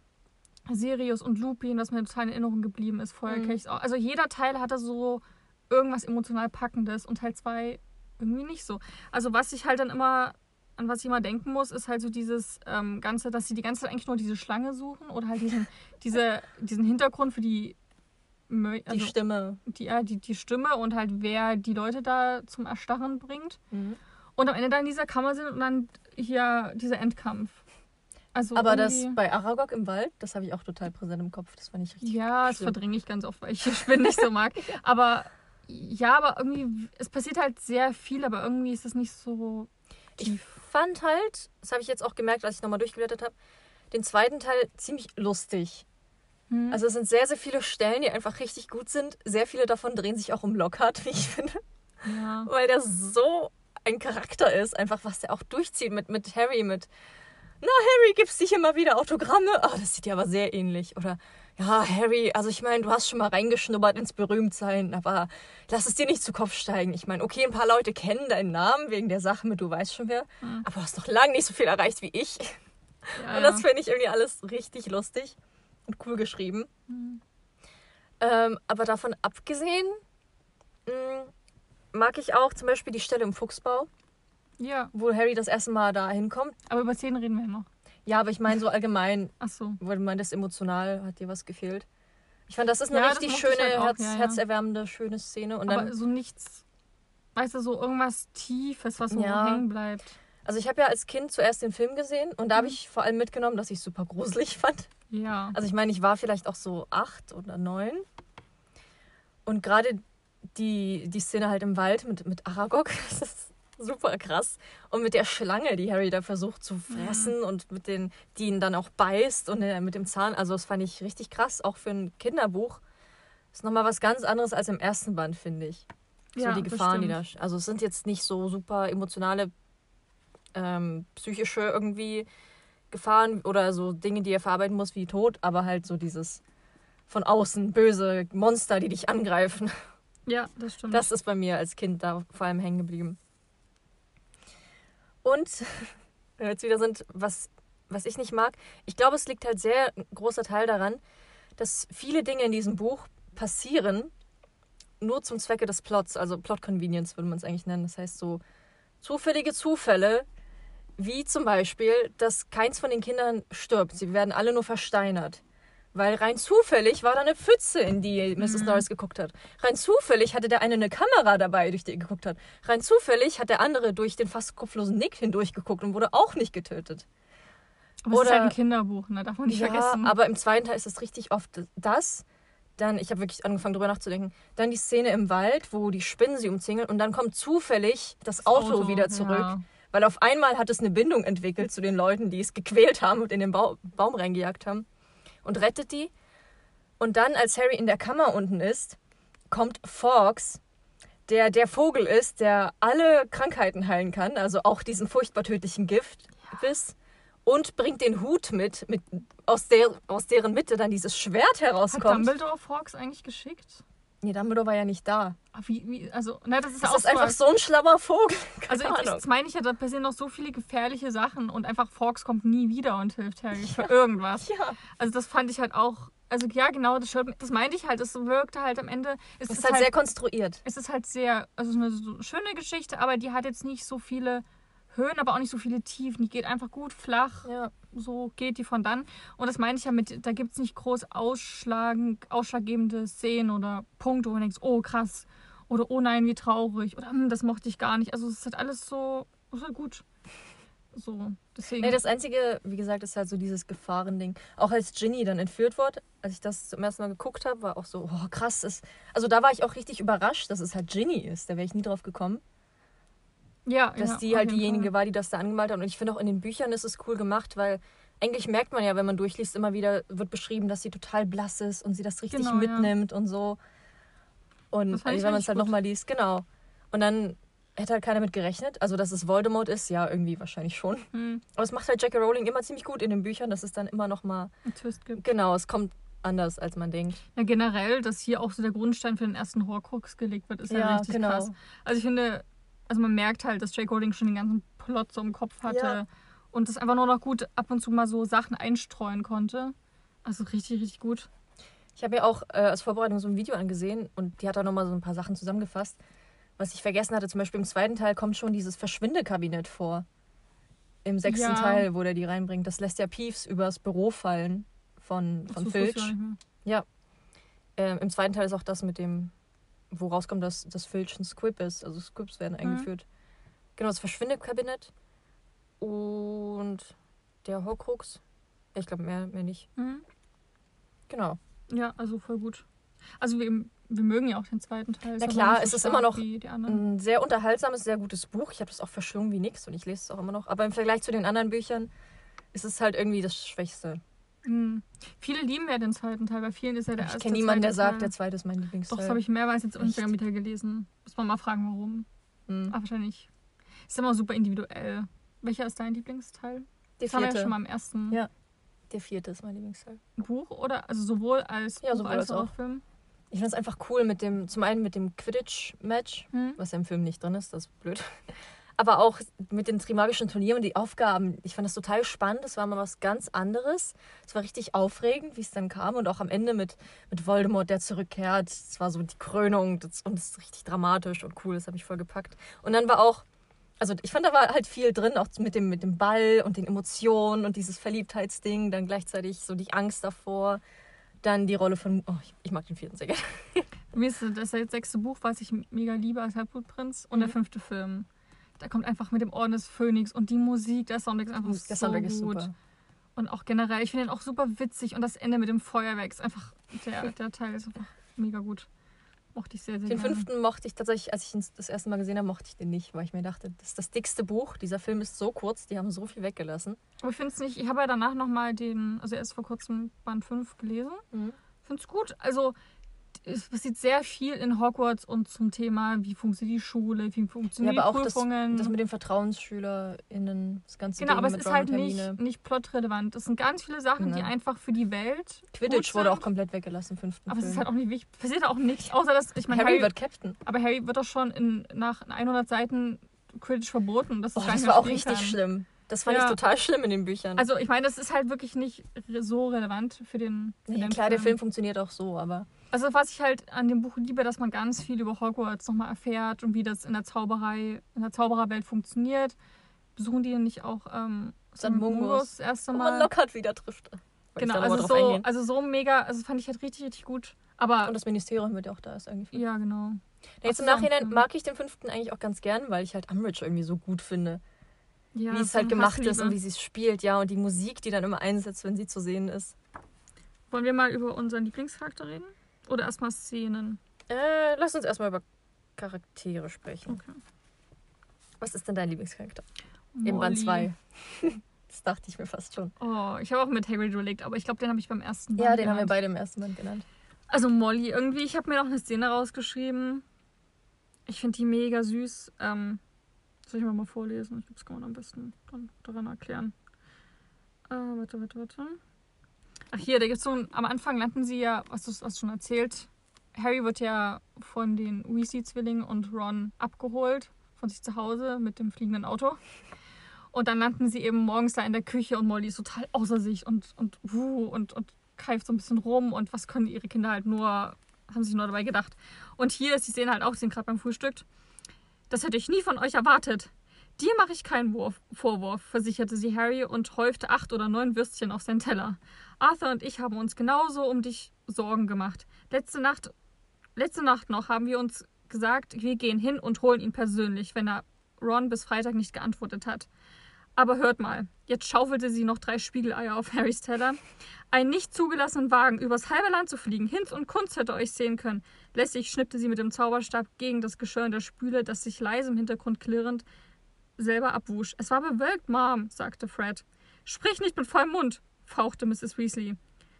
Sirius und Lupin, das mir total in Erinnerung geblieben ist. Feuerkelch auch. Also jeder Teil hatte so irgendwas emotional Packendes und Teil 2 irgendwie nicht so. Also was ich halt dann immer, an was ich immer denken muss, ist halt so dieses ähm, Ganze, dass sie die ganze Zeit eigentlich nur diese Schlange suchen oder halt diesen, diese, diesen Hintergrund für die, Mö- Die also Stimme. die, ja, die, die Stimme und halt wer die Leute da zum Erstarren bringt. Mhm. und am Ende dann in dieser Kammer sind und dann hier dieser Endkampf. Also Aber das bei Aragog im Wald, das habe ich auch total präsent im Kopf. Das fand ich richtig Ja, das schlimm. verdränge ich ganz oft, weil ich Spinnen nicht so mag. Aber ja, aber irgendwie, es passiert halt sehr viel, aber irgendwie ist es nicht so Ich tief. fand halt, das habe ich jetzt auch gemerkt, als ich nochmal durchgeblättert habe, den zweiten Teil ziemlich lustig. Hm. Also es sind sehr, sehr viele Stellen, die einfach richtig gut sind. Sehr viele davon drehen sich auch um Lockhart, wie ich finde. ja. Weil der so ein Charakter ist, einfach was der auch durchzieht mit, mit Harry, mit Na, Harry, gibst dich immer wieder Autogramme? Ah, das sieht ja aber sehr ähnlich. Oder ja, Harry, also ich meine, du hast schon mal reingeschnuppert ins Berühmtsein, aber lass es dir nicht zu Kopf steigen. Ich meine, okay, ein paar Leute kennen deinen Namen wegen der Sache mit du weißt schon wer, Mhm. aber du hast noch lange nicht so viel erreicht wie ich. ja, Und das finde ich irgendwie alles richtig lustig und cool geschrieben. Mhm. Ähm, aber davon abgesehen mh, mag ich auch zum Beispiel die Stelle im Fuchsbau, ja, wo Harry das erste Mal da hinkommt. aber über Szenen reden wir noch. Ja, aber ich meine so allgemein, Ach so. wo du meintest, emotional hat dir was gefehlt. Ich fand, das ist eine Ja, richtig schöne, halt auch, Herz, ja, ja. herzerwärmende, schöne Szene. Und aber dann, so nichts, weißt du, so irgendwas Tiefes, was so hängen bleibt. also ich habe ja als Kind zuerst den Film gesehen und da habe Mhm. ich vor allem mitgenommen, dass ich es super gruselig fand. Ja. Also ich meine, ich war vielleicht auch so acht oder neun. Und gerade die, die Szene halt im Wald mit, mit Aragog, das ist super krass. Und mit der Schlange, die Harry da versucht zu fressen und mit den, die ihn dann auch beißt und äh, mit dem Zahn. Also das fand ich richtig krass, auch für ein Kinderbuch. Ist nochmal was ganz anderes als im ersten Band, finde ich. So Ja, die Gefahren, die da. Also es sind jetzt nicht so super emotionale, ähm, psychische irgendwie Gefahren oder so Dinge, die er verarbeiten muss, wie Tod, aber halt so dieses von außen böse Monster, die dich angreifen. ja, das stimmt. Das ist bei mir als Kind da vor allem hängen geblieben. Und wenn wir jetzt wieder sind, was, was ich nicht mag, ich glaube, es liegt halt sehr großer Teil daran, dass viele Dinge in diesem Buch passieren nur zum Zwecke des Plots, also Plot Convenience würde man es eigentlich nennen. Das heißt so zufällige Zufälle, wie zum Beispiel, dass keins von den Kindern stirbt. Sie werden alle nur versteinert. Weil rein zufällig war da eine Pfütze, in die Mrs. Mhm. Norris geguckt hat. Rein zufällig hatte der eine eine Kamera dabei, durch die er geguckt hat. Rein zufällig hat der andere durch den fast kopflosen Nick hindurch geguckt und wurde auch nicht getötet. aber es ist oder- halt ein Kinderbuch, ne? Darf man nicht ja, vergessen. aber im zweiten Teil ist es richtig oft das. Dann, ich habe wirklich angefangen drüber nachzudenken. Dann die Szene im Wald, wo die Spinnen sie umzingeln und dann kommt zufällig das, Auto, wieder zurück. Ja. Weil auf einmal hat es eine Bindung entwickelt zu den Leuten, die es gequält haben und in den Bau Baum reingejagt haben. Und rettet die. Und dann, als Harry in der Kammer unten ist, kommt Fawkes, der der Vogel ist, der alle Krankheiten heilen kann, also auch diesen furchtbar tödlichen Giftbiss. Und bringt den Hut mit, mit aus, der, aus deren Mitte dann dieses Schwert Hat herauskommt. Dumbledore Fox eigentlich geschickt? Nee, Dumbledore war ja nicht da. Ah, Wie, wie, also, ne, das ist Das auch ist einfach so ein schlauer Vogel. Also Keine ich, Ahnung. das meine ich ja, da passieren noch so viele gefährliche Sachen und einfach Fox kommt nie wieder und hilft Harry für irgendwas. Ja. Also das fand ich halt auch, also ja genau, das, das meinte ich halt, es wirkte halt am Ende, es Das ist halt sehr konstruiert. es ist halt sehr, also es ist eine so schöne Geschichte, aber die hat jetzt nicht so viele Höhen, aber auch nicht so viele Tiefen. Die geht einfach gut flach, Ja. so geht die von dann. Und das meine ich ja mit, da gibt es nicht groß ausschlagen, ausschlaggebende Szenen oder Punkte, wo man denkt, oh krass, oder oh nein, wie traurig, oder hm, das mochte ich gar nicht. Also es ist halt alles so, ist halt gut. So, deswegen. Nee, das Einzige, wie gesagt, ist halt so dieses Gefahrending. Auch als Ginny dann entführt wurde, als ich das zum ersten Mal geguckt habe, war auch so, oh krass. Das, also da war ich auch richtig überrascht, dass es halt Ginny ist. Da wäre ich nie drauf gekommen. ja, Dass ja, die halt diejenige Fall. war, die das da angemalt hat. Und ich finde auch in den Büchern ist es cool gemacht, weil eigentlich merkt man ja, wenn man durchliest, immer wieder wird beschrieben, dass sie total blass ist und sie das richtig Genau, ja. mitnimmt und so. Und also, wenn man es halt nochmal liest, genau. Und dann hätte halt keiner mit gerechnet. Also, dass es Voldemort ist, ja, irgendwie wahrscheinlich schon. Hm, Aber es macht halt J.K. Rowling immer ziemlich gut in den Büchern, dass es dann immer nochmal, einen Twist gibt. genau, es kommt anders, als man denkt. Ja, generell, dass hier auch so der Grundstein für den ersten Horcrux gelegt wird, ist ja, Ja, richtig genau. krass. Also ich finde, also man merkt halt, dass J.K. Rowling schon den ganzen Plot so im Kopf hatte Ja. und das einfach nur noch gut ab und zu mal so Sachen einstreuen konnte. Also richtig, richtig gut. Ich habe mir auch äh, als Vorbereitung so ein Video angesehen und die hat da nochmal so ein paar Sachen zusammengefasst. Was ich vergessen hatte, zum Beispiel im zweiten Teil kommt schon dieses Verschwindekabinett vor. Im sechsten Ja. Teil, wo der die reinbringt. Das lässt ja Peeves übers Büro fallen von, von wusste ich Filch. nicht mehr. Ähm, Im zweiten Teil ist auch das mit dem, wo rauskommt, dass, dass Filch ein Squib ist. Also Squibs werden Mhm. eingeführt. Genau, das Verschwindekabinett. Und der Horcrux. Ja, Ich glaube, mehr, mehr nicht. Mhm. Genau. Ja, also voll gut. Also wir, wir mögen ja auch den zweiten Teil. Na klar, es ist immer noch. Ein sehr unterhaltsames, sehr gutes Buch. Ich habe das auch verschlungen wie nix und ich lese es auch immer noch. Aber im Vergleich zu den anderen Büchern ist es halt irgendwie das Schwächste. Mhm. Viele lieben ja den zweiten Teil. Bei vielen ist ja der Ich erste kenne niemanden, der sagt, Teil. der zweite ist mein Doch, Lieblingsteil. das habe ich mehrmals jetzt auf? Instagram wieder gelesen. Muss man mal fragen, warum. Hm. Aber wahrscheinlich. Ist immer super individuell. Welcher ist dein Lieblingsteil? Der Das haben wir ja vierte. schon mal im ersten Ja. Der vierte ist mein Lieblingsteil. Buch, oder? Also sowohl als Ja, Buch sowohl als als auch. Film. Ich finde es einfach cool mit dem, zum einen mit dem Quidditch-Match, Hm? was ja im Film nicht drin ist, das ist blöd. Aber auch mit den Trimagischen Turnieren und die Aufgaben. Ich fand das total spannend. Das war mal was ganz anderes. Es war richtig aufregend, wie es dann kam. Und auch am Ende mit, mit Voldemort, der zurückkehrt. Es war so die Krönung. Das, und es ist richtig dramatisch und cool. Das habe ich voll gepackt. Und dann war auch, also ich fand, da war halt viel drin, auch mit dem, mit dem Ball und den Emotionen und dieses Verliebtheitsding. Dann gleichzeitig so die Angst davor. Dann die Rolle von, oh, ich, ich mag den vierten sehr gerne. Mir ist das sechste Buch, was ich mega liebe als Halbblutprinz. Und der Mhm. fünfte Film. Da kommt einfach mit dem Orden des Phönix und die Musik, der Soundtrack ist einfach Der so Soundtrack gut. ist super. Und auch generell, ich finde ihn auch super witzig. Und das Ende mit dem Feuerwerk ist einfach, der, der Teil ist einfach mega gut. Mochte ich sehr, sehr Den gerne. fünften mochte ich tatsächlich, als ich ihn das erste Mal gesehen habe, mochte ich den nicht, weil ich mir dachte, das ist das dickste Buch. Dieser Film ist so kurz, die haben so viel weggelassen. Aber ich finde es nicht, ich habe ja danach nochmal den, also erst vor kurzem Band 5 gelesen. Mhm. finde es gut. Also es passiert sehr viel in Hogwarts und zum Thema, wie funktioniert die Schule, wie Ja, funktionieren aber die auch das, Prüfungen. das mit den VertrauensschülerInnen, das ganze genau, Ding aber es ist Ron halt nicht, nicht plotrelevant. Es sind ganz viele Sachen, die Nein. einfach für die Welt. Quidditch gut wurde auch komplett weggelassen im fünften Aber es Film. ist halt auch nicht wichtig. Passiert auch nichts, außer dass, ich meine, Harry, Harry, wird Captain. aber Harry wird doch schon in, nach 100 Seiten Quidditch verboten. Das, Oh, das war auch richtig kann. schlimm. Das fand Ja. ich total schlimm in den Büchern. Also ich meine, das ist halt wirklich nicht so relevant für den, für ja, den klar, der Film funktioniert auch so, aber Also was ich halt an dem Buch liebe, dass man ganz viel über Hogwarts nochmal erfährt und wie das in der Zauberei, in der Zaubererwelt funktioniert. Besuchen die denn nicht auch ähm, St. Mungus. das erste wo man Mal? Lockhart wieder trifft. Genau, mal also so, eingehen. also so mega, also fand ich halt richtig, richtig gut. Aber Und das Ministerium wird ja auch da ist irgendwie. ja, genau. Ja, Jetzt im Ach so, Nachhinein okay. mag ich den fünften eigentlich auch ganz gern, weil ich halt Umbridge irgendwie so gut finde. Ja, wie es halt gemacht ist Hassliebe. und wie sie es spielt, ja, und die Musik, die dann immer einsetzt, wenn sie zu sehen ist. Wollen wir mal über unseren Lieblingscharakter reden? Oder erstmal Szenen? Äh, lass uns erstmal über Charaktere sprechen. Okay. Was ist denn dein Lieblingscharakter? Im Band Molly. 2. das dachte ich mir fast schon. Oh, ich habe auch mit Hagrid überlegt, aber ich glaube, den habe ich beim ersten Band Ja, den haben wir genannt. beide im ersten Band genannt. Also Molly irgendwie. Ich habe mir noch eine Szene rausgeschrieben. Ich finde die mega süß. Ähm, soll ich mal, mal vorlesen? Ich glaube, das kann man am besten dann daran erklären. Äh, warte, warte, warte. Ach hier, da gibt's so ein, am Anfang landen sie ja, was du hast schon erzählt. Harry wird ja von den Weasley-Zwillingen und Ron abgeholt von sich zu Hause mit dem fliegenden Auto. Und dann landen sie eben morgens da in der Küche und Molly ist total außer sich und, und, wuh, und, und keift so ein bisschen rum und was können ihre Kinder halt nur, haben sich nur dabei gedacht. Und hier die Szene halt auch, sie sind gerade beim Frühstück. Das hätte ich nie von euch erwartet. Dir mache ich keinen Wurf, Vorwurf, versicherte sie Harry und häufte acht oder neun Würstchen auf seinen Teller. Arthur und ich haben uns genauso um dich Sorgen gemacht. Letzte Nacht, letzte Nacht noch haben wir uns gesagt, wir gehen hin und holen ihn persönlich, wenn er Ron bis Freitag nicht geantwortet hat. Aber hört mal, jetzt schaufelte sie noch drei Spiegeleier auf Harrys Teller. Einen nicht zugelassenen Wagen übers halbe Land zu fliegen, Hinz und Kunst hätte euch sehen können. Lässig schnippte sie mit dem Zauberstab gegen das Geschirr in der Spüle, das sich leise im Hintergrund klirrend selber abwusch. Es war bewölkt, Mom, sagte Fred. Sprich nicht mit vollem Mund, fauchte Mrs. Weasley.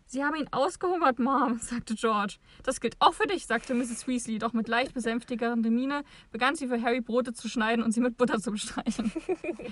Sie haben ihn ausgehungert, Mom, sagte George. Das gilt auch für dich, sagte Mrs. Weasley, doch mit leicht besänftigerender Miene begann sie für Harry Brote zu schneiden und sie mit Butter zu bestreichen.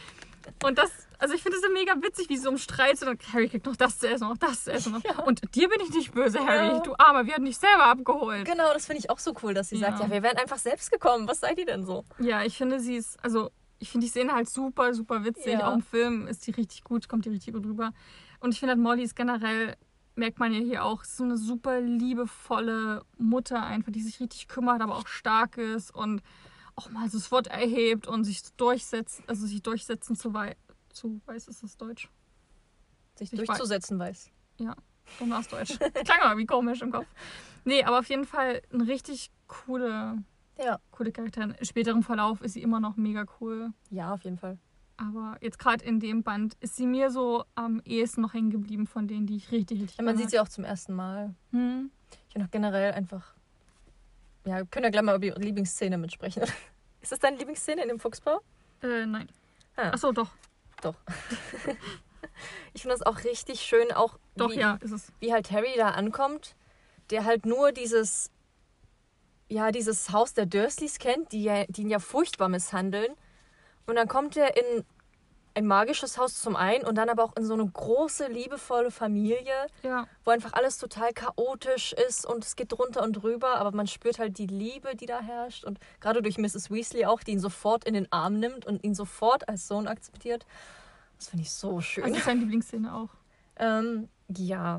und das, also ich finde es mega witzig, wie sie so umstreitet und Harry kriegt noch das zu essen, noch das zu essen. Noch. Und dir bin ich nicht böse, Harry, Ja. du Armer, wir hatten dich selber abgeholt. Genau, das finde ich auch so cool, dass sie sagt, Ja. ja, wir wären einfach selbst gekommen. Was seid ihr denn so? Ja, ich finde sie ist, also ich finde die Szene halt super, super witzig. Ja. Auch im Film ist die richtig gut, kommt die richtig gut rüber. Und ich finde halt Molly ist generell, merkt man ja hier auch, so eine super liebevolle Mutter einfach, die sich richtig kümmert, aber auch stark ist und auch mal so das Wort erhebt und sich durchsetzt, also sich durchsetzen zu wei zu weiß ist das Deutsch? Sich Ich durchzusetzen weiß. Dumm aus Deutsch. Klang aber wie komisch im Kopf. Nee, aber auf jeden Fall eine richtig coole Ja. Coole Charaktere. Im späteren Verlauf ist sie immer noch mega cool. Ja, auf jeden Fall. Aber jetzt gerade in dem Band ist sie mir so am ehesten noch hängen geblieben von denen, die ich richtig, richtig Ja, man sieht sie auch zum ersten Mal. Hm. Ich finde auch generell einfach. Ja, wir können ja gleich mal über die Lieblingsszene mitsprechen. Ist das deine Lieblingsszene in dem Fuchsbau? Äh, nein. Ah. Achso, doch. Ich finde das auch richtig schön, auch Doch, wie, ja, ist es. wie halt Harry da ankommt, der halt nur dieses, ja, dieses Haus der Dursleys kennt, die, ja, die ihn ja furchtbar misshandeln. Und dann kommt er in ein magisches Haus zum einen und dann aber auch in so eine große, liebevolle Familie, Ja. wo einfach alles total chaotisch ist und es geht drunter und drüber, aber man spürt halt die Liebe, die da herrscht. Und gerade durch Mrs. Weasley auch, die ihn sofort in den Arm nimmt und ihn sofort als Sohn akzeptiert. Das finde ich so schön. Also ist deine Lieblingsszene auch. Ähm, ja.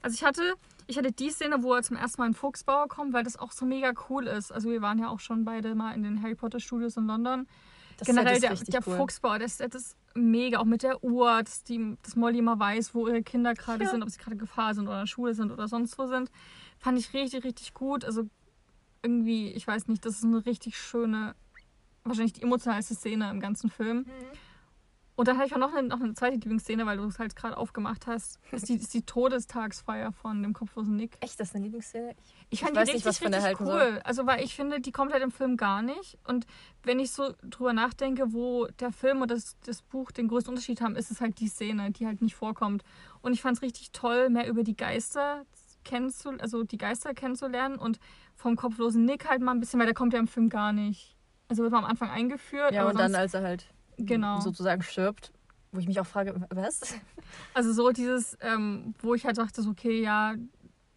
Also ich hatte, ich hatte die Szene, wo er zum ersten Mal in Fuchsbauer kommt, weil das auch so mega cool ist. Also wir waren ja auch schon beide mal in den Harry Potter Studios in London. Das Generell ist der, der cool. Fuchsbau, das, das ist mega, auch mit der Uhr, dass, die, dass Molly immer weiß, wo ihre Kinder gerade Ja. sind, ob sie gerade in Gefahr sind oder in der Schule sind oder sonst wo sind. Fand ich richtig, richtig gut. Also irgendwie, ich weiß nicht, das ist eine richtig schöne, wahrscheinlich die emotionalste Szene im ganzen Film. Mhm. Und dann hatte ich auch noch eine, noch eine zweite Lieblingsszene, weil du es halt gerade aufgemacht hast. Ist die, ist die Todestagsfeier von dem kopflosen Nick. Echt, das ist eine Lieblingsszene? Ich Ich fand die nicht, richtig, der richtig cool. soll. Also, weil ich finde, die kommt halt im Film gar nicht. Und wenn ich so drüber nachdenke, wo der Film und das, das Buch den größten Unterschied haben, ist es halt die Szene, die halt nicht vorkommt. Und ich fand es richtig toll, mehr über die Geister kennenzulernen, also die Geister kennenzulernen und vom kopflosen Nick halt mal ein bisschen, weil der kommt ja im Film gar nicht. Also wird man am Anfang eingeführt. Ja, aber und dann, als er halt Genau. sozusagen stirbt, wo ich mich auch frage, was? Also so dieses, ähm, wo ich halt dachte, so, okay, ja,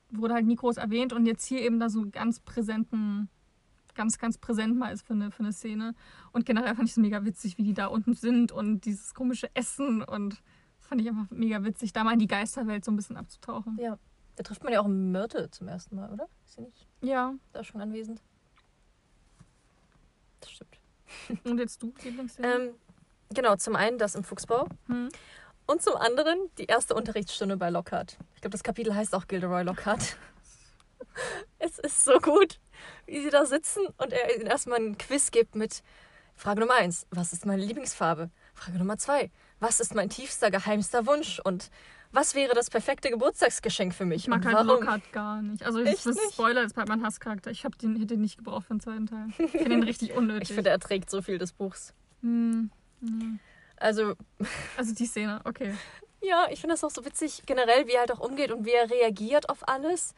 wurde halt nie groß erwähnt und jetzt hier eben da so ganz präsenten, ganz, ganz präsent mal ist für eine, für eine Szene. Und generell fand ich es mega witzig, wie die da unten sind und dieses komische Essen und fand ich einfach mega witzig, da mal in die Geisterwelt so ein bisschen abzutauchen. Ja. Da trifft man ja auch Myrte zum ersten Mal, oder? Ist sie nicht Ja, da schon anwesend? Das stimmt. und jetzt du, Lieblingsszene? Ähm, genau, zum einen das im Fuchsbau Hm. und zum anderen die erste Unterrichtsstunde bei Lockhart. Ich glaube, das Kapitel heißt auch Gilderoy Lockhart. es ist so gut, wie sie da sitzen und er ihnen erstmal einen Quiz gibt mit Frage Nummer eins: Was ist meine Lieblingsfarbe? Frage Nummer zwei: Was ist mein tiefster, geheimster Wunsch? Und was wäre das perfekte Geburtstagsgeschenk für mich? Ich mag halt? Lockhart gar nicht. Also Echt das nicht? Spoiler ist halt mein Hasscharakter. Ich hab den, hätte den nicht gebraucht für den zweiten Teil. Ich finde den richtig unnötig. Ich finde, er trägt so viel des Buchs. Hm. Hm. Also, Also die Szene, okay. Ja, ich finde das auch so witzig, generell, wie er halt auch umgeht und wie er reagiert auf alles.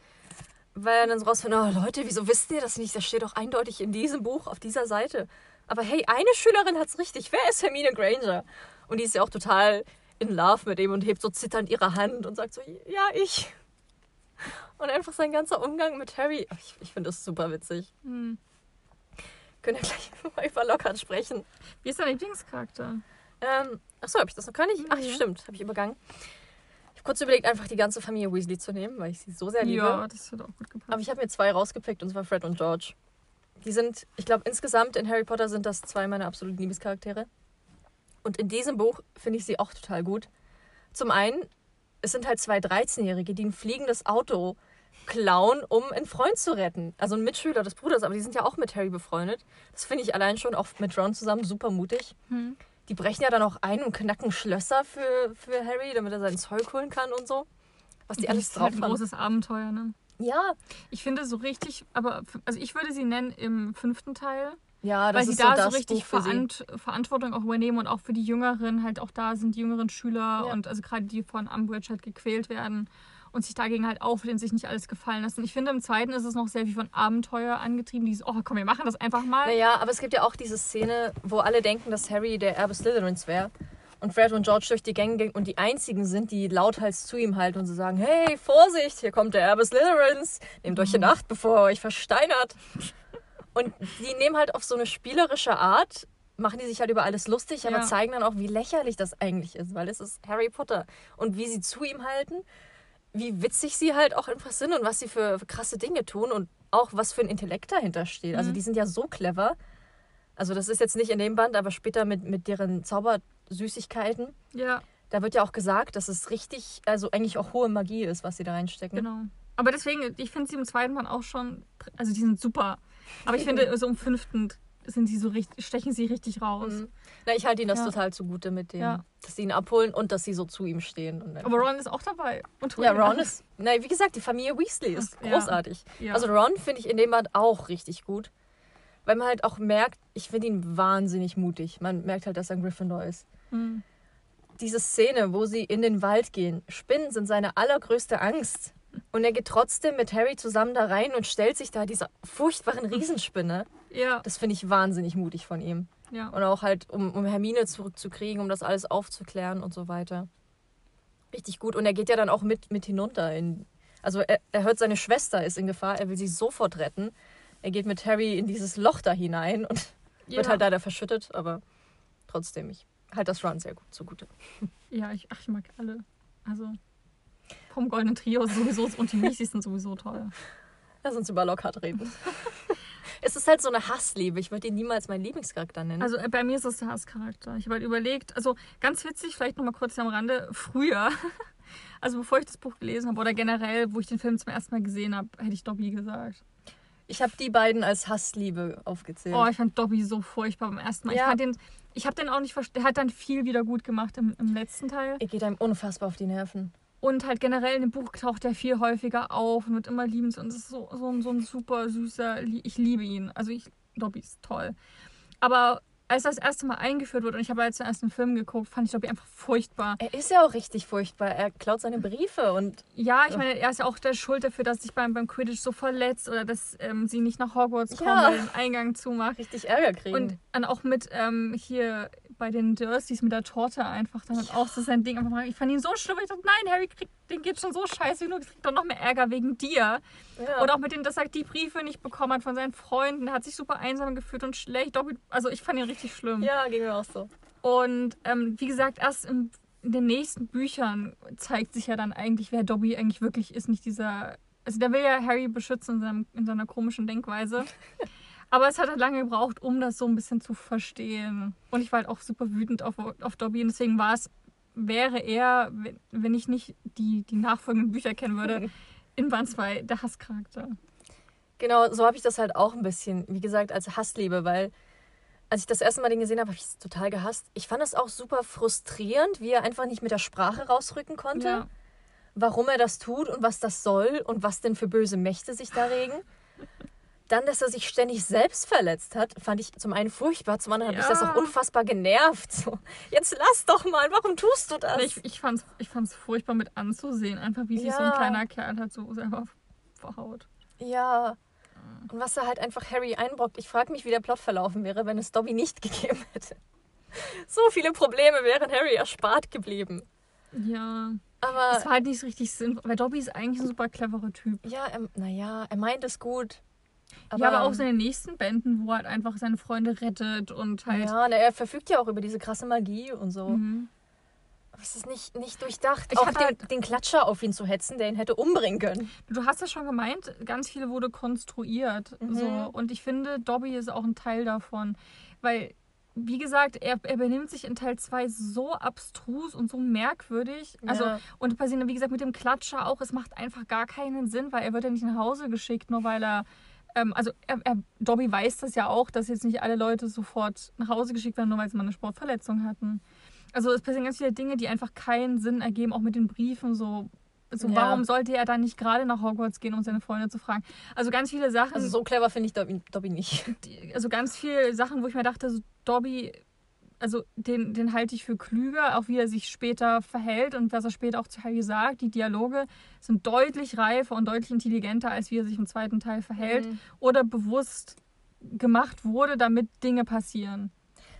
Weil er dann so rausfindet, oh Leute, wieso wisst ihr das nicht? Das steht doch eindeutig in diesem Buch, auf dieser Seite. Aber hey, eine Schülerin hat's richtig. Wer ist Hermine Granger? Und die ist ja auch total in Love mit ihm und hebt so zitternd ihre Hand und sagt so, ja, ich. Und einfach sein ganzer Umgang mit Harry. Ich, ich finde das super witzig. Hm. Können ja gleich mal über Lockhart sprechen. Wie ist dein Lieblingscharakter? Ähm, achso, habe ich das noch gar nicht? Ach, Nee. stimmt, habe ich übergangen. Ich habe kurz überlegt, einfach die ganze Familie Weasley zu nehmen, weil ich sie so sehr liebe. Ja, das hat auch gut gepasst. Aber ich habe mir zwei rausgepickt, und zwar Fred und George. Die sind, ich glaube, insgesamt in Harry Potter sind das zwei meiner absoluten Liebescharaktere. Und in diesem Buch finde ich sie auch total gut. Zum einen, es sind halt zwei 13-Jährige, die ein fliegendes Auto klauen, um einen Freund zu retten. Also ein Mitschüler des Bruders, aber die sind ja auch mit Harry befreundet. Das finde ich allein schon auch mit Ron zusammen super mutig. Hm. Die brechen ja dann auch ein und knacken Schlösser für, für Harry, damit er sein Zeug holen kann und so. Was die alles ist drauf halt ein haben. großes Abenteuer, ne? Ja, Ich finde so richtig, aber also ich würde sie nennen im fünften Teil, ja, das weil sie da so so, das richtig. Verant Verantwortung auch übernehmen und auch für die Jüngeren halt auch da sind die jüngeren Schüler Ja. und also gerade die von Umbridge halt gequält werden und sich dagegen halt auflehnen, sich nicht alles gefallen lassen. Ich finde im zweiten ist es noch sehr viel von Abenteuer angetrieben, dieses, oh komm, wir machen das einfach mal. Naja, aber es gibt ja auch diese Szene, wo alle denken, dass Harry der Erbe Slytherins wäre. Und Fred und George durch die Gänge gehen und die einzigen sind, die lauthals zu ihm halten und so sagen, hey, Vorsicht, hier kommt der Erbe Slytherins. Nehmt euch in Acht, bevor er euch versteinert. Und die nehmen halt auf so eine spielerische Art, machen die sich halt über alles lustig, aber Ja. zeigen dann auch, wie lächerlich das eigentlich ist, weil es ist Harry Potter. Und wie sie zu ihm halten, wie witzig sie halt auch einfach sind und was sie für krasse Dinge tun und auch was für ein Intellekt dahinter steht. Also Mhm. die sind ja so clever. Also das ist jetzt nicht in dem Band, aber später mit, mit deren Zaubersüßigkeiten. Ja, Da wird ja auch gesagt, dass es richtig, also eigentlich auch hohe Magie ist, was sie da reinstecken. genau. Aber deswegen, ich finde sie im zweiten Band auch schon, also die sind super. Aber ich finde, so im fünften sind sie so richtig, stechen sie richtig raus. Mhm. Na, ich halte ihnen das Ja. total zugute mit dem, Ja. dass sie ihn abholen und dass sie so zu ihm stehen. Aber Ron ist auch dabei. Und ja, Ron ist, na, wie gesagt, die Familie Weasley ist Ja. großartig. Also Ron finde ich in dem Band auch richtig gut. Weil man halt auch merkt, ich finde ihn wahnsinnig mutig. Man merkt halt, dass er ein Gryffindor ist. Mhm. Diese Szene, wo sie in den Wald gehen. Spinnen sind seine allergrößte Angst. Und er geht trotzdem mit Harry zusammen da rein und stellt sich da dieser furchtbaren Riesenspinne. Ja, Das finde ich wahnsinnig mutig von ihm. ja. Und auch halt, um, um Hermine zurückzukriegen, um das alles aufzuklären und so weiter. Richtig gut. Und er geht ja dann auch mit, mit hinunter. In, also er, er hört, seine Schwester ist in Gefahr, er will sie sofort retten. Er geht mit Harry in dieses Loch da hinein und wird ja. halt leider verschüttet, aber trotzdem, ich halte das Run sehr gut zugute. Ja, ich, ach, ich mag alle. Also vom Goldenen Trio sowieso und die Weasleys sind sowieso toll. Lass uns über Lockhart reden. es ist halt so eine Hassliebe. Ich würde ihn niemals meinen Lieblingscharakter nennen. Also äh, bei mir ist das der Hasscharakter. Ich habe halt überlegt, also ganz witzig, vielleicht nochmal kurz hier am Rande, früher, also bevor ich das Buch gelesen habe oder generell, wo ich den Film zum ersten Mal gesehen habe, hätte ich Dobby gesagt. ich habe die beiden als Hassliebe aufgezählt. Oh, ich fand Dobby so furchtbar beim ersten Mal. Ich Ja. fand den, ich habe den auch nicht verstanden. Der hat dann viel wieder gut gemacht im, im letzten Teil. er geht einem unfassbar auf die Nerven. Und halt generell in dem Buch taucht er viel häufiger auf und wird immer liebend. Und ist so, so, ein- so ein super süßer, ich liebe ihn. Also ich, Dobby ist toll. Aber als er das erste Mal eingeführt wurde und ich habe jetzt den ersten Film geguckt, fand ich Dobby einfach furchtbar. Er ist ja auch richtig furchtbar. Er klaut seine Briefe und Ja, ich meine, er ist ja auch der Schuld dafür, dass sich beim, beim Quidditch so verletzt oder dass ähm, sie nicht nach Hogwarts kommen, Ja. weil den Eingang zumacht. richtig Ärger kriegen. Und dann auch mit ähm, hier bei den Dursleys mit der Torte einfach dann halt auch so sein Ding einfach mal. Ich fand ihn so schlimm, weil ich dachte, nein, Harry kriegt, den geht schon so scheiße, du kriegst doch noch mehr Ärger wegen dir. ja. Und auch mit dem, dass er die Briefe nicht bekommen hat von seinen Freunden, hat sich super einsam gefühlt und schlecht. Also ich fand ihn richtig schlimm. ja, ging mir auch so. Und ähm, wie gesagt, erst im, in den nächsten Büchern zeigt sich ja dann eigentlich, wer Dobby eigentlich wirklich ist. Nicht dieser. Also der will ja Harry beschützen in, seinem, in seiner komischen Denkweise. Aber es hat halt lange gebraucht, um das so ein bisschen zu verstehen. Und ich war halt auch super wütend auf, auf Dobby. Und deswegen war es, wäre er, wenn- ich nicht die, die nachfolgenden Bücher kennen würde, in Band 2 der Hasscharakter. Genau, so habe ich das halt auch ein bisschen, wie gesagt, als Hassliebe, weil als ich das erste Mal den gesehen habe, habe ich es total gehasst. Ich fand es auch super frustrierend, wie er einfach nicht mit der Sprache rausrücken konnte, Ja. warum er das tut und was das soll und was denn für böse Mächte sich da regen. Dann, dass er sich ständig selbst verletzt hat, fand ich zum einen furchtbar, zum anderen hat mich das Ja. auch unfassbar genervt. So, jetzt lass doch mal, warum tust du das? Ich, ich fand es ich fand's furchtbar mit anzusehen, einfach wie sich so ein Ja. kleiner Kerl halt so selber verhaut. Ja. Und was er halt einfach Harry einbrockt. Ich frage mich, wie der Plot verlaufen wäre, wenn es Dobby nicht gegeben hätte. So viele Probleme wären Harry erspart geblieben. Ja. Aber Es war halt nicht so richtig sinnvoll, weil Dobby ist eigentlich ein super cleverer Typ. ja, naja, er meint es gut. Aber, ja, aber auch so in den nächsten Bänden, wo er halt einfach seine Freunde rettet und halt. Ja, er verfügt ja auch über diese krasse Magie und so. Mhm. Es ist nicht, nicht durchdacht. Ich auch den, halt- den Klatscher auf ihn zu hetzen, der ihn hätte umbringen können. Du hast ja schon gemeint, ganz viel wurde konstruiert. Mhm. So. Und ich finde, Dobby ist auch ein Teil davon. Weil, wie gesagt, er, er benimmt sich in Teil 2 so abstrus und so merkwürdig. Also, Ja. und passiert, wie gesagt, mit dem Klatscher auch, es macht einfach gar keinen Sinn, weil er wird ja nicht nach Hause geschickt, nur weil er. Ähm, also, er, er, Dobby weiß das ja auch, dass jetzt nicht alle Leute sofort nach Hause geschickt werden, nur weil sie mal eine Sportverletzung hatten. Also, es passieren ganz viele Dinge, die einfach keinen Sinn ergeben, auch mit den Briefen so. So, Ja. warum sollte er dann nicht gerade nach Hogwarts gehen, um seine Freunde zu fragen? Also ganz viele Sachen, Also so clever finde ich Dobby, Dobby nicht. die, also ganz viele Sachen, wo ich mir dachte, so Dobby, also den, den halte ich für klüger, auch wie er sich später verhält und was er später auch zu Harry sagt. Die Dialoge sind deutlich reifer und deutlich intelligenter, als wie er sich im zweiten Teil verhält Mhm. oder bewusst gemacht wurde, damit Dinge passieren.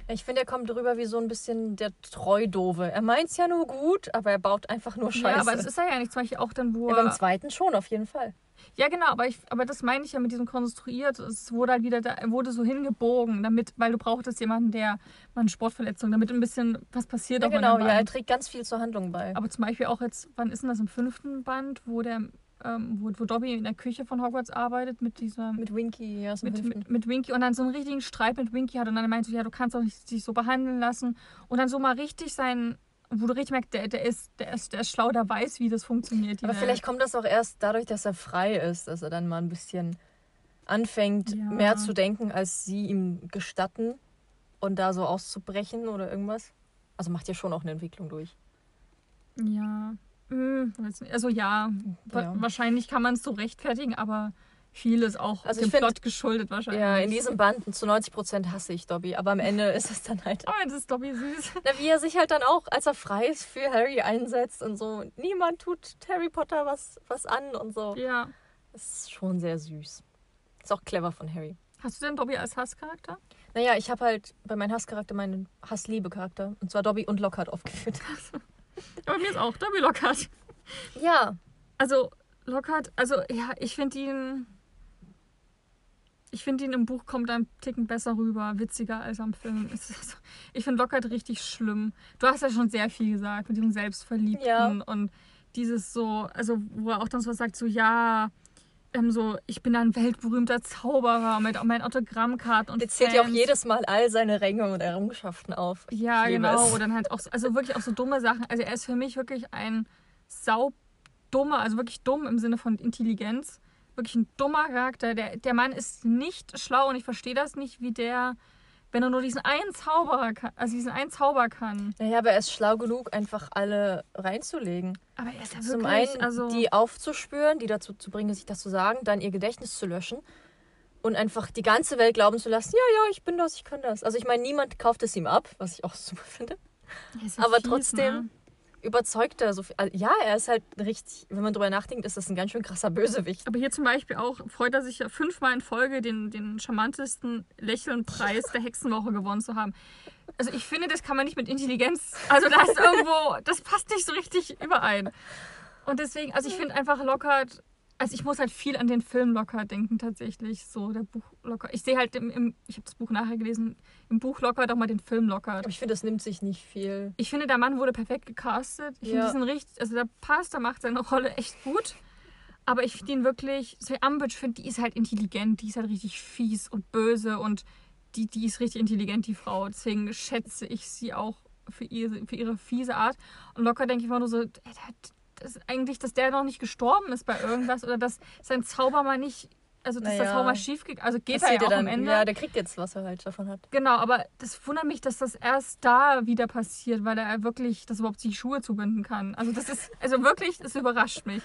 Ich finde, er kommt drüber wie so ein bisschen der Treudove. Er meint es ja nur gut, aber er baut einfach nur Scheiße. Ja, aber das ist er ja nicht. Zum Beispiel auch dann, wo Ja, beim er... zweiten schon, auf jeden Fall. Ja, genau, aber, ich, aber das meine ich ja mit diesem konstruiert. Es wurde halt wieder, da, er wurde so hingebogen, damit, weil du brauchtest jemanden, der mal eine Sportverletzung, damit ein bisschen was passiert Ja, genau, ja, er trägt ganz viel zur Handlung bei. Aber zum Beispiel auch jetzt, wann ist denn das im fünften Band, wo der, ähm, wo, wo Dobby in der Küche von Hogwarts arbeitet mit dieser mit Winky, ja, so mit, mit, mit, Winky und dann so einen richtigen Streit mit Winky hat und dann meinte so, ja, du kannst doch nicht dich so behandeln lassen und dann so mal richtig sein, wo du richtig merkst, der, der, ist, der, ist, der ist schlau, der weiß, wie das funktioniert. Aber Welt. vielleicht kommt das auch erst dadurch, dass er frei ist, dass er dann mal ein bisschen anfängt, Ja. mehr zu denken, als sie ihm gestatten und da so auszubrechen oder irgendwas. Also macht ja schon auch eine Entwicklung durch. Ja. Hm. Also ja, Ja. wahrscheinlich kann man es so rechtfertigen, aber vieles auch Also dem ich find- Plot geschuldet wahrscheinlich. Ja, in diesem Band zu 90 Prozent hasse ich Dobby, aber am Ende ist es dann halt, Oh, das ist Dobby süß. na, wie er sich halt dann auch, als er frei ist, für Harry einsetzt und so. Niemand tut Harry Potter was, was an und so. Ja. Das ist schon sehr süß. Ist auch clever von Harry. Hast du denn Dobby als Hasscharakter? Naja, ich habe halt bei meinem Hasscharakter meinen Hass-Liebe-Charakter. Und zwar Dobby und Lockhart aufgeführt. Ja, bei mir ist auch Dobby Lockhart. Ja, Also Lockhart, also ja, ich finde ihn. Ich finde ihn im Buch kommt ein Ticken besser rüber, witziger als am Film. Ich finde Lockhart richtig schlimm. Du hast ja schon sehr viel gesagt mit diesem Selbstverliebten Ja. und dieses so, also wo er auch dann so was sagt, so ja, ähm, so ich bin ein weltberühmter Zauberer mit meinen Autogrammkarten und der zählt ja auch jedes Mal all seine Ränge und Errungenschaften auf. Ja, genau. Oder dann halt auch, so- also wirklich auch so dumme Sachen. Also er ist für mich wirklich ein saudummer, also wirklich dumm im Sinne von Intelligenz. Wirklich ein dummer Charakter. Der, der Mann ist nicht schlau und ich verstehe das nicht, wie der, wenn er nur diesen einen Zauberer kann, also diesen einen Zauber kann. Naja, aber er ist schlau genug, einfach alle reinzulegen. Aber er ist ja Zum wirklich, einen also die aufzuspüren, die dazu zu bringen, sich das zu sagen, dann ihr Gedächtnis zu löschen und einfach die ganze Welt glauben zu lassen, ja, ja, ich bin das, ich kann das. Also ich meine, niemand kauft es ihm ab, was ich auch super finde. ja aber trotzdem ne? Überzeugt er so viel. Also, ja, er ist halt richtig, wenn man drüber nachdenkt, ist das ein ganz schön krasser Bösewicht. Aber hier zum Beispiel auch freut er sich ja fünfmal in Folge den, den charmantesten Lächelnpreis der Hexenwoche gewonnen zu haben. Also ich finde, das kann man nicht mit Intelligenz. Also da ist irgendwo, das passt nicht so richtig überein. Und deswegen, also ich finde einfach Lockhart, also ich muss halt viel an den Film Lockhart denken tatsächlich. So der Buch Lockhart. Ich sehe halt im, im ich habe das Buch nachher gelesen, im Buch Lockhart auch mal den Film Lockhart. Aber ich finde, das nimmt sich nicht viel. Ich finde, der Mann wurde perfekt gecastet. Ich finde Ja. diesen richtig, also der passt, der macht seine Rolle echt gut. Aber ich finde ihn wirklich, so Umbridge, finde die ist halt intelligent, die ist halt richtig fies und böse und die, die ist richtig intelligent, die Frau. Deswegen schätze ich sie auch für ihre, für ihre fiese Art. Und locker denke ich immer nur so, ey, der- das, eigentlich, dass der noch nicht gestorben ist bei irgendwas oder dass sein Zauber mal nicht, also dass der Naja. Zauber mal schief geht. Also geht Das er ja auch er am Ende. Ja, der kriegt jetzt, was er halt davon hat. Genau, aber das wundert mich, dass das erst da wieder passiert, weil er wirklich das überhaupt die Schuhe zubinden kann. Also das ist, also wirklich, das überrascht mich.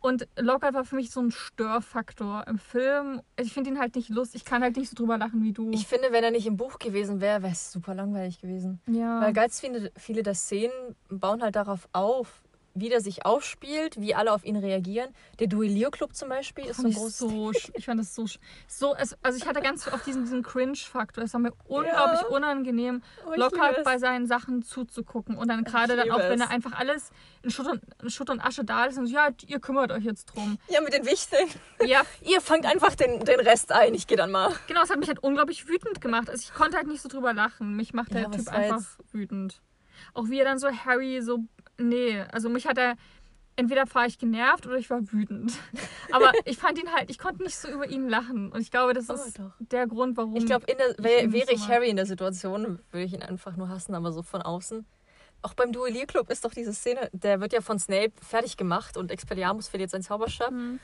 Und Lockhart war für mich so ein Störfaktor im Film. Also Ich finde ihn halt nicht lustig. Ich kann halt nicht so drüber lachen wie du. Ich finde, wenn er nicht im Buch gewesen wäre, wäre es super langweilig gewesen. ja. Weil ganz viele, viele der Szenen bauen halt darauf auf, wie der sich aufspielt, wie alle auf ihn reagieren. Der Duellierclub zum Beispiel ist so ein ich, großes so, ich fand das so, sch- so es, also ich hatte ganz oft diesen, diesen Cringe-Faktor. Es war mir unglaublich unangenehm, Oh, Lockhart bei seinen Sachen zuzugucken. Und dann gerade dann auch, wenn er einfach alles in Schutt und, in Schutt und Asche da ist und so, ja, ihr kümmert euch jetzt drum. Ja, mit den Wichteln. Ja, Ihr fangt einfach den, den Rest ein, ich gehe dann mal. Genau, es hat mich halt unglaublich wütend gemacht. Also ich konnte halt nicht so drüber lachen. Mich macht der Ja, Typ einfach wütend. Auch wie er dann so Harry so. Nee, also mich hat er. Entweder war ich genervt oder ich war wütend. Aber ich fand ihn halt, ich konnte nicht so über ihn lachen. Und ich glaube, das Oh, ist doch. der Grund, warum. Ich glaube, wär, wäre ich. Harry in der Situation, würde ich ihn einfach nur hassen, aber so von außen. Auch beim Duellierclub ist doch diese Szene, der wird ja von Snape fertig gemacht und Expelliarmus verliert seinen Zauberstab. Hm.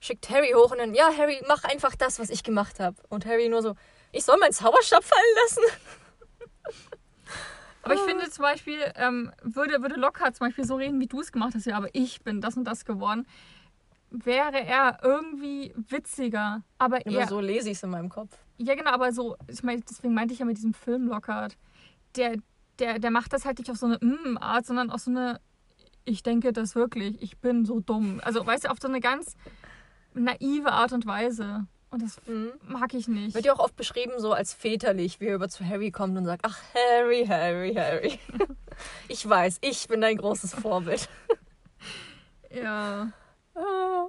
Schickt Harry hoch und dann, ja, Harry, mach einfach das, was ich gemacht habe. Und Harry nur so, ich soll meinen Zauberstab fallen lassen? Aber ich finde zum Beispiel, ähm, würde, würde Lockhart zum Beispiel so reden, wie du es gemacht hast, ja, aber ich bin das und das geworden, wäre er irgendwie witziger. Aber Aber er, so lese ich es in meinem Kopf. Ja, genau, aber so, ich meine, deswegen meinte ich ja mit diesem Film Lockhart. Der, der, der macht das halt nicht auf so eine Mm-Art, sondern auf so eine, ich denke das wirklich, ich bin so dumm. Also, weißt du, auf so eine ganz naive Art und Weise. Und das Mhm. mag ich nicht. Wird ja auch oft beschrieben so als väterlich, wie er über zu Harry kommt und sagt, ach, Harry, Harry, Harry. ich weiß, ich bin dein großes Vorbild. Ja. Ah.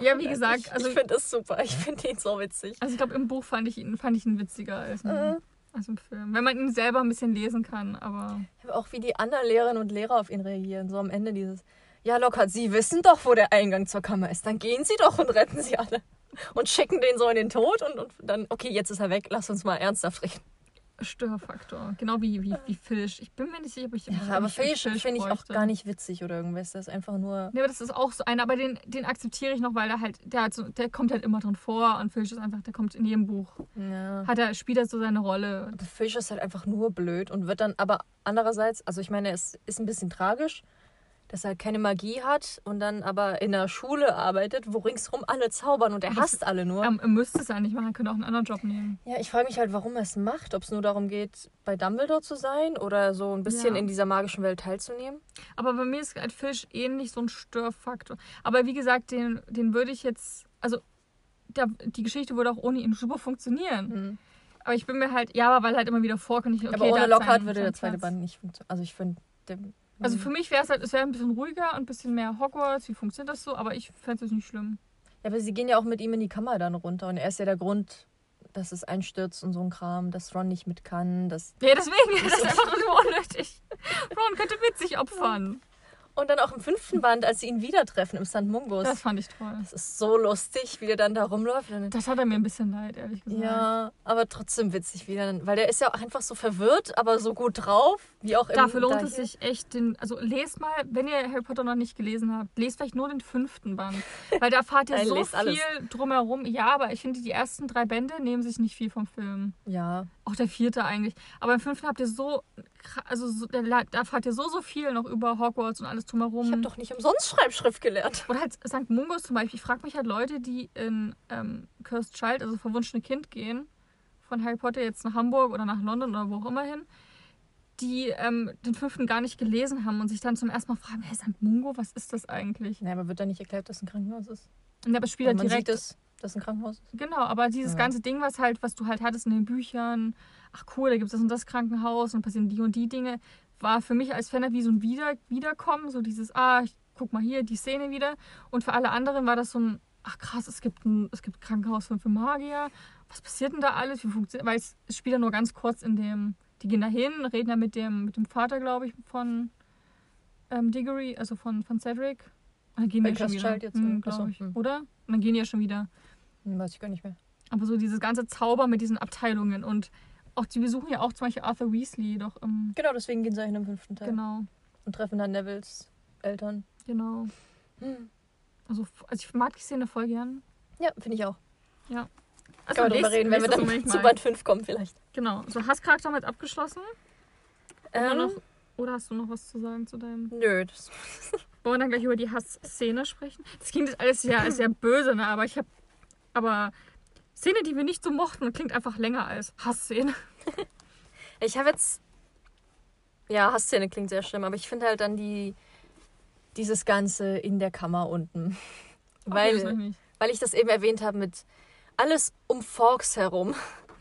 Ja, wie Ja, gesagt, ich, also, ich finde es super. Ich finde ihn so witzig. also ich glaube, im Buch fand ich ihn, fand ich ihn witziger als, im- Äh. als im Film. Wenn man ihn selber ein bisschen lesen kann, aber. Aber auch wie die anderen Lehrerinnen und Lehrer auf ihn reagieren. So am Ende dieses, ja Lockhart, Sie wissen doch, wo der Eingang zur Kammer ist. Dann gehen Sie doch und retten Sie alle. Und schicken den so in den Tod und, und dann, okay, jetzt ist er weg. Lass uns mal ernsthaft reden. Störfaktor. Genau wie, wie, wie Fisch. Ich bin mir nicht sicher, ob ich Ja, ob aber ich einen Fisch finde ich auch gar nicht witzig oder irgendwas. Das ist einfach nur. Nee, aber das ist auch so einer, aber den, den akzeptiere ich noch, weil er halt, der, hat so, der kommt halt immer drin vor und Fisch ist einfach, der kommt in jedem Buch. Ja. Hat er, spielt er so seine Rolle. Aber Fisch ist halt einfach nur blöd und wird dann, aber andererseits, also ich meine, es ist ein bisschen tragisch, dass er keine Magie hat und dann aber in der Schule arbeitet, wo ringsherum alle zaubern und er Aber hasst alle nur. Er, müsste es eigentlich machen, er könnte auch einen anderen Job nehmen. Ja, ich frage mich halt, warum er es macht. Ob es nur darum geht, bei Dumbledore zu sein oder so ein bisschen Ja. in dieser magischen Welt teilzunehmen. Aber bei mir ist halt Fisch ähnlich so ein Störfaktor. Aber wie gesagt, den, den würde ich jetzt, also der, die Geschichte würde auch ohne ihn super funktionieren. Aber ich bin mir halt, ja, aber weil halt immer wieder vorkommt. Okay, aber ohne Lockhart würde der zweite. Band nicht funktionieren. Also ich finde, Also für mich wäre es halt, es wäre ein bisschen ruhiger und ein bisschen mehr Hogwarts. Wie funktioniert das so? Aber ich fände es nicht schlimm. Ja, aber sie gehen ja auch mit ihm in die Kammer dann runter und er ist ja der Grund, dass es einstürzt und so ein Kram, dass Ron nicht mit kann. Dass Ja, deswegen, das ist einfach nur unnötig. Ron könnte witzig opfern. Und dann auch im fünften Band, als sie ihn wieder treffen im St. Mungus. Das fand ich toll. Das ist so lustig, wie der dann da rumläuft. Das hat er mir ein bisschen leid, ehrlich gesagt. ja, aber trotzdem witzig wieder. Weil der ist ja auch einfach so verwirrt, aber so gut drauf, wie auch im Dafür lohnt da es sich echt, den, also lest mal, wenn ihr Harry Potter noch nicht gelesen habt, lest vielleicht nur den fünften Band. Weil da erfahrt ihr so lest alles. viel drumherum. Ja, aber ich finde, die ersten drei Bände nehmen sich nicht viel vom Film. Ja, Auch der vierte eigentlich. Aber im fünften habt ihr so, also so, da, da erfahrt ihr so, so viel noch über Hogwarts und alles drumherum. ich habe doch nicht umsonst Schreibschrift gelernt. Oder halt St. Mungos zum Beispiel. Ich frage mich halt Leute, die in ähm, Cursed Child, also verwunschene Kind gehen, von Harry Potter jetzt nach Hamburg oder nach London oder wo auch immer hin, die ähm, den fünften gar nicht gelesen haben und sich dann zum ersten Mal fragen, hey, St. Mungo, was ist das eigentlich? Ja, aber wird da nicht erklärt, dass ein Krankenhaus ist? Und aber es spielt halt direkt. sieht es, dass ein Krankenhaus ist. Genau, aber dieses Ja. ganze Ding, was halt, was du halt hattest in den Büchern, ach cool, da gibt es das und das Krankenhaus und passieren die und die Dinge, war für mich als Fan wie so ein Wieder Wiederkommen, so dieses, ah, ich guck mal hier die Szene wieder. Und für alle anderen war das so ein, ach krass, es gibt ein, es gibt ein Krankenhaus für für Magier. Was passiert denn da alles? Wie funktioniert, weil es, spielt ja nur ganz kurz in dem, die gehen da hin, reden ja mit dem, mit dem Vater, glaube ich, von ähm, Diggory, also von, von Cedric. Und dann gehen Bei die ja schon Cursed wieder. Jetzt, Hm, oder? Achso, glaube ich. hm. Oder? Und dann gehen die ja schon wieder. Hm, weiß ich gar nicht mehr. Aber so dieses ganze Zauber mit diesen Abteilungen und auch die besuchen ja auch zum Beispiel Arthur Weasley doch im. Genau, deswegen gehen sie hin im fünften Teil. Genau, Und treffen dann Nevils Eltern. genau. Hm. Also, also ich mag die Szene voll gern. Ja, finde ich auch. Also Kann man drüber reden, wenn wir das dann zu. Band 5 kommen vielleicht. Genau. So Hasscharakter mit abgeschlossen. Immer Ähm, noch, oder hast du noch was zu sagen zu deinem? Nö, das Wollen wir dann gleich über die Hassszene sprechen? Das klingt jetzt alles sehr, sehr böse, ne? Aber ich habe. Aber Szene, die wir nicht so mochten, klingt einfach länger als Hassszene. Ich habe jetzt. Ja, Hassszene klingt sehr schlimm, aber ich finde halt dann die. Dieses Ganze in der Kammer unten. Okay, Weil, weil ich das eben erwähnt habe mit alles um Forks herum.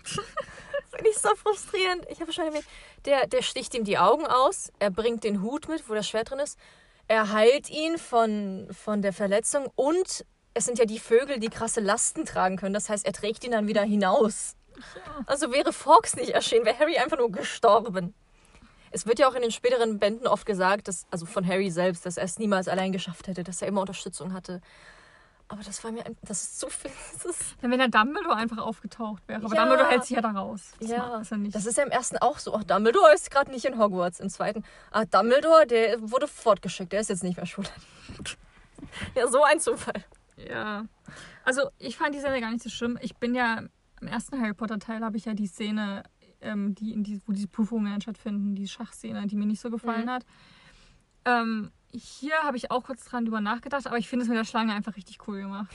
finde ich so frustrierend. Ich habe schon erwähnt, der, der sticht ihm die Augen aus, er bringt den Hut mit, wo das Schwert drin ist, er heilt ihn von, von der Verletzung und es sind ja die Vögel, die krasse Lasten tragen können. Das heißt, er trägt ihn dann wieder hinaus. Also wäre Fawkes nicht erschienen, wäre Harry einfach nur gestorben. Es wird ja auch in den späteren Bänden oft gesagt, dass, also von Harry selbst, dass er es niemals allein geschafft hätte, dass er immer Unterstützung hatte. Aber das war mir, ein, das ist zu viel. Ja, wenn der Dumbledore einfach aufgetaucht wäre. Aber Ja. Dumbledore hält sich ja da raus. Das Ja. ist nicht. das ist ja im ersten auch so. Ach, Dumbledore ist gerade nicht in Hogwarts. Im zweiten, ah, Dumbledore, der wurde fortgeschickt, der ist jetzt nicht mehr Schule. ja, so ein Zufall. Ja. Also, ich fand die Szene gar nicht so schlimm. Ich bin ja im ersten Harry Potter-Teil habe ich ja die Szene, ähm, die in die, wo diese Prüfungen stattfinden, die Schachszene, die mir nicht so gefallen Mhm. hat. Ähm, hier habe ich auch kurz dran drüber nachgedacht, aber ich finde es mit der Schlange einfach richtig cool gemacht.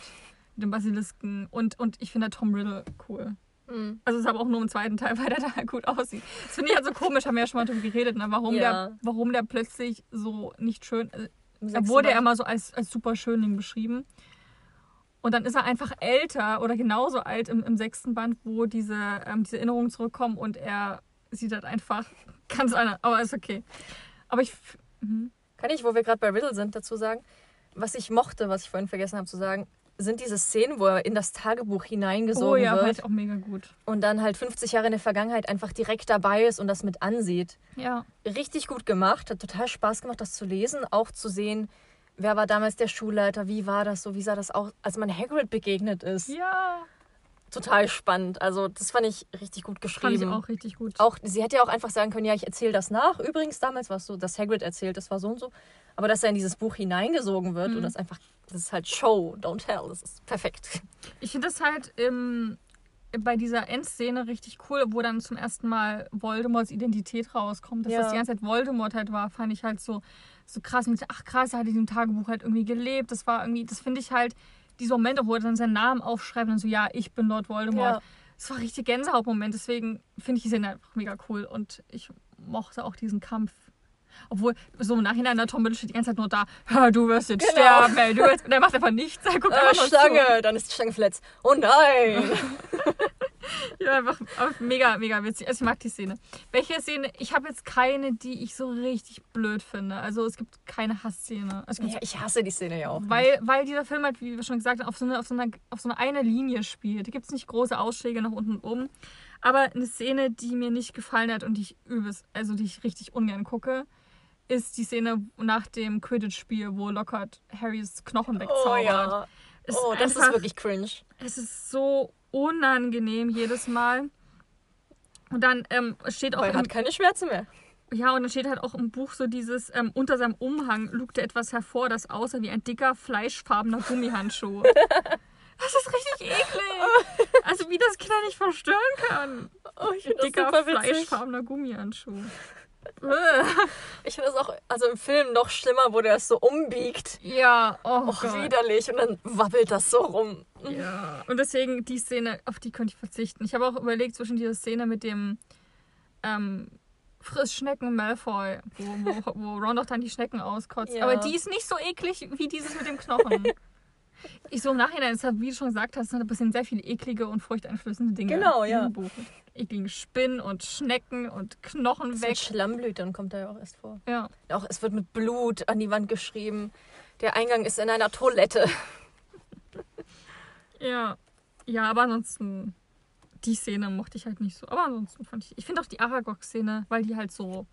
Mit dem Basilisken. Und, und ich finde Tom Riddle cool. Hm. Also es ist aber auch nur im zweiten Teil, weil der da gut aussieht. Das finde ich halt so komisch, haben wir ja schon mal drüber geredet, ne? warum, Ja. der, warum der plötzlich so nicht schön. Also, er wurde ja Band. immer so als, als super Schönling beschrieben. Und dann ist er einfach älter oder genauso alt im, im sechsten Band, wo diese, ähm, diese Erinnerungen zurückkommen und er sieht halt einfach ganz anders. Aber ist okay. Aber ich. Mhm. Kann ich, wo wir gerade bei Riddle sind, dazu sagen, was ich mochte, was ich vorhin vergessen habe zu sagen, sind diese Szenen, wo er in das Tagebuch Oh hineingesogen ja, fand wird ich auch mega gut. und dann halt 50 Jahre in der Vergangenheit einfach direkt dabei ist und das mit ansieht. Ja. Richtig gut gemacht, hat total Spaß gemacht, das zu lesen, auch zu sehen, wer war damals der Schulleiter, wie war das so, wie sah das aus, als man Hagrid begegnet ist. Ja. total spannend. Also das fand ich richtig gut Fand ich geschrieben. auch richtig gut. Auch, sie hätte ja auch einfach sagen können, ja, ich erzähle das nach. Übrigens, damals war es so, dass Hagrid erzählt, das war so und so. Aber dass er in dieses Buch hineingesogen wird Mhm. und das einfach, das ist halt Show, don't tell. Das ist perfekt. Ich finde das halt im, bei dieser Endszene richtig cool, wo dann zum ersten Mal Voldemorts Identität rauskommt. Dass Ja. das die ganze Zeit Voldemort halt war, fand ich halt so, so krass. Und ich dachte, ach krass, er hat in diesem Tagebuch halt irgendwie gelebt. Das war irgendwie, das finde ich halt, diese Momente, wo er dann seinen Namen aufschreibt und so, ja, ich bin Lord Voldemort. Ja. Das war richtig Gänsehautmoment. Deswegen finde ich die Szene einfach mega cool. Und ich mochte auch diesen Kampf. Obwohl, so im Nachhinein, der Tom Riddle steht die ganze Zeit nur da, "Ja, du wirst jetzt Genau. sterben, ey, du wirst... Und er macht einfach nichts. Er guckt Äh, einfach nur zu. Stange, dann ist die Stange verletzt. Oh nein! Ja, einfach, mega, mega witzig. Also ich mag die Szene. Welche Szene? Ich habe jetzt keine, die ich so richtig blöd finde. Also es gibt keine Hassszene. Also, ja, ich hasse die Szene ja auch. weil, weil dieser Film halt, wie wir schon gesagt haben, auf so eine, auf so eine, auf so eine, eine Linie spielt. Da gibt es nicht große Ausschläge nach unten und oben. Aber eine Szene, die mir nicht gefallen hat und die ich übelst, also die ich richtig ungern gucke, ist die Szene nach dem Quidditch-Spiel, wo Lockhart Harrys Knochen oh wegzaubert. ja. Es Oh, das einfach- ist wirklich cringe. es ist so unangenehm jedes Mal. Und dann ähm, steht auch er hat keine Schmerzen mehr. ja und dann steht halt auch im Buch so dieses ähm, unter seinem Umhang lugte etwas hervor, das aussah wie ein dicker fleischfarbener Gummihandschuh. das ist richtig eklig. Also wie das Kinder nicht verstören kann. Oh, ich das Dicker fleischfarbener Gummihandschuh. Ich finde das auch, also im Film noch schlimmer, wo der es so umbiegt. ja, oh Och, Gott. widerlich. Und dann wabbelt das so rum. Ja, und deswegen die Szene, auf die könnte ich verzichten. Ich habe auch überlegt zwischen dieser Szene mit dem ähm, Frissschnecken Malfoy, wo, wo, wo Ron doch dann die Schnecken auskotzt. Ja. Aber die ist nicht so eklig wie dieses mit dem Knochen. ich so im Nachhinein, hat, wie du schon gesagt hast, es sind sehr viele eklige und furchteinflößende Dinge Genau, ja. im Buch. Eklige Spinnen und Schnecken und Knochen Mit weg. Schlammblütern kommt da ja auch erst vor. Ja. Auch es wird mit Blut an die Wand geschrieben. Der Eingang ist in einer Toilette. Ja. Ja, aber ansonsten, die Szene mochte ich halt nicht so. Aber ansonsten fand ich. Ich finde auch die Aragog-Szene, weil die halt so.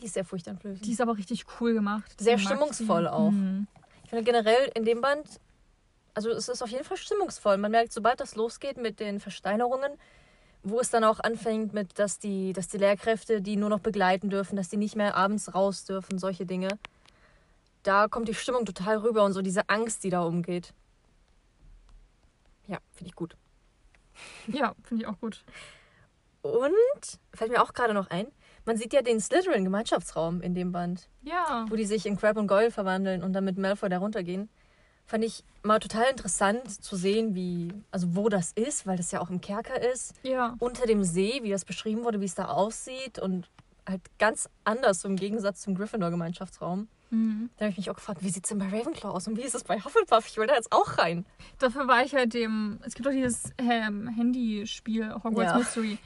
Die ist sehr furchteinflößend. Die ist aber richtig cool gemacht. Sehr stimmungsvoll auch. Mhm. Ich finde generell in dem Band, also es ist auf jeden Fall stimmungsvoll. Man merkt, sobald das losgeht mit den Versteinerungen, wo es dann auch anfängt mit, dass die, dass die Lehrkräfte die nur noch begleiten dürfen, dass die nicht mehr abends raus dürfen, solche Dinge. Da kommt die Stimmung total rüber und so diese Angst, die da umgeht. Ja, finde ich gut. Ja, finde ich auch gut. Und, fällt mir auch gerade noch ein, man sieht ja den Slytherin-Gemeinschaftsraum in dem Band. Ja. wo die sich in Crab und Goyle verwandeln und dann mit Malfoy da runtergehen. Fand ich mal total interessant zu sehen, wie, also wo das ist, weil das ja auch im Kerker ist, Ja. unter dem See, wie das beschrieben wurde, wie es da aussieht und halt ganz anders so im Gegensatz zum Gryffindor-Gemeinschaftsraum. Mhm. Da habe ich mich auch gefragt, wie sieht es denn bei Ravenclaw aus und wie ist es bei Hufflepuff? Ich will da jetzt auch rein. Dafür war ich halt dem. Es gibt doch dieses ähm, Handyspiel Hogwarts Ja. Mystery.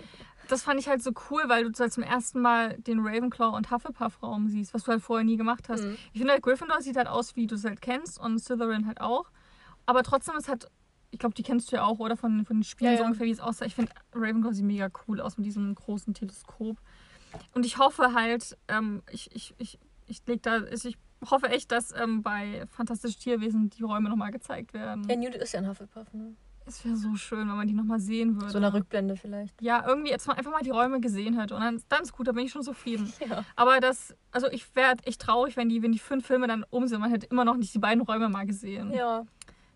Das fand ich halt so cool, weil du halt zum ersten Mal den Ravenclaw und Hufflepuff-Raum siehst, was du halt vorher nie gemacht hast. Mhm. Ich finde halt, Gryffindor sieht halt aus, wie du es halt kennst und Slytherin halt auch. Aber trotzdem ist halt, ich glaube, die kennst du ja auch, oder von, von den Spielen Ja, so ungefähr, wie es aussah. Ich finde Ravenclaw sieht mega cool aus mit diesem großen Teleskop. Und ich hoffe halt, ähm, ich, ich, ich, ich leg da, also ich hoffe echt, dass ähm, bei Fantastische Tierwesen die Räume nochmal gezeigt werden. Ja, Newt ist ja ein Hufflepuff, ne? Es wäre so schön, wenn man die nochmal sehen würde. So eine Rückblende vielleicht. ja, irgendwie jetzt mal einfach mal die Räume gesehen hätte. Und dann, dann ist gut, da bin ich schon zufrieden. Ja. Aber das, also ich wäre echt traurig, wenn die, wenn die fünf Filme dann um sind. Man hätte immer noch nicht die beiden Räume mal gesehen. Ja.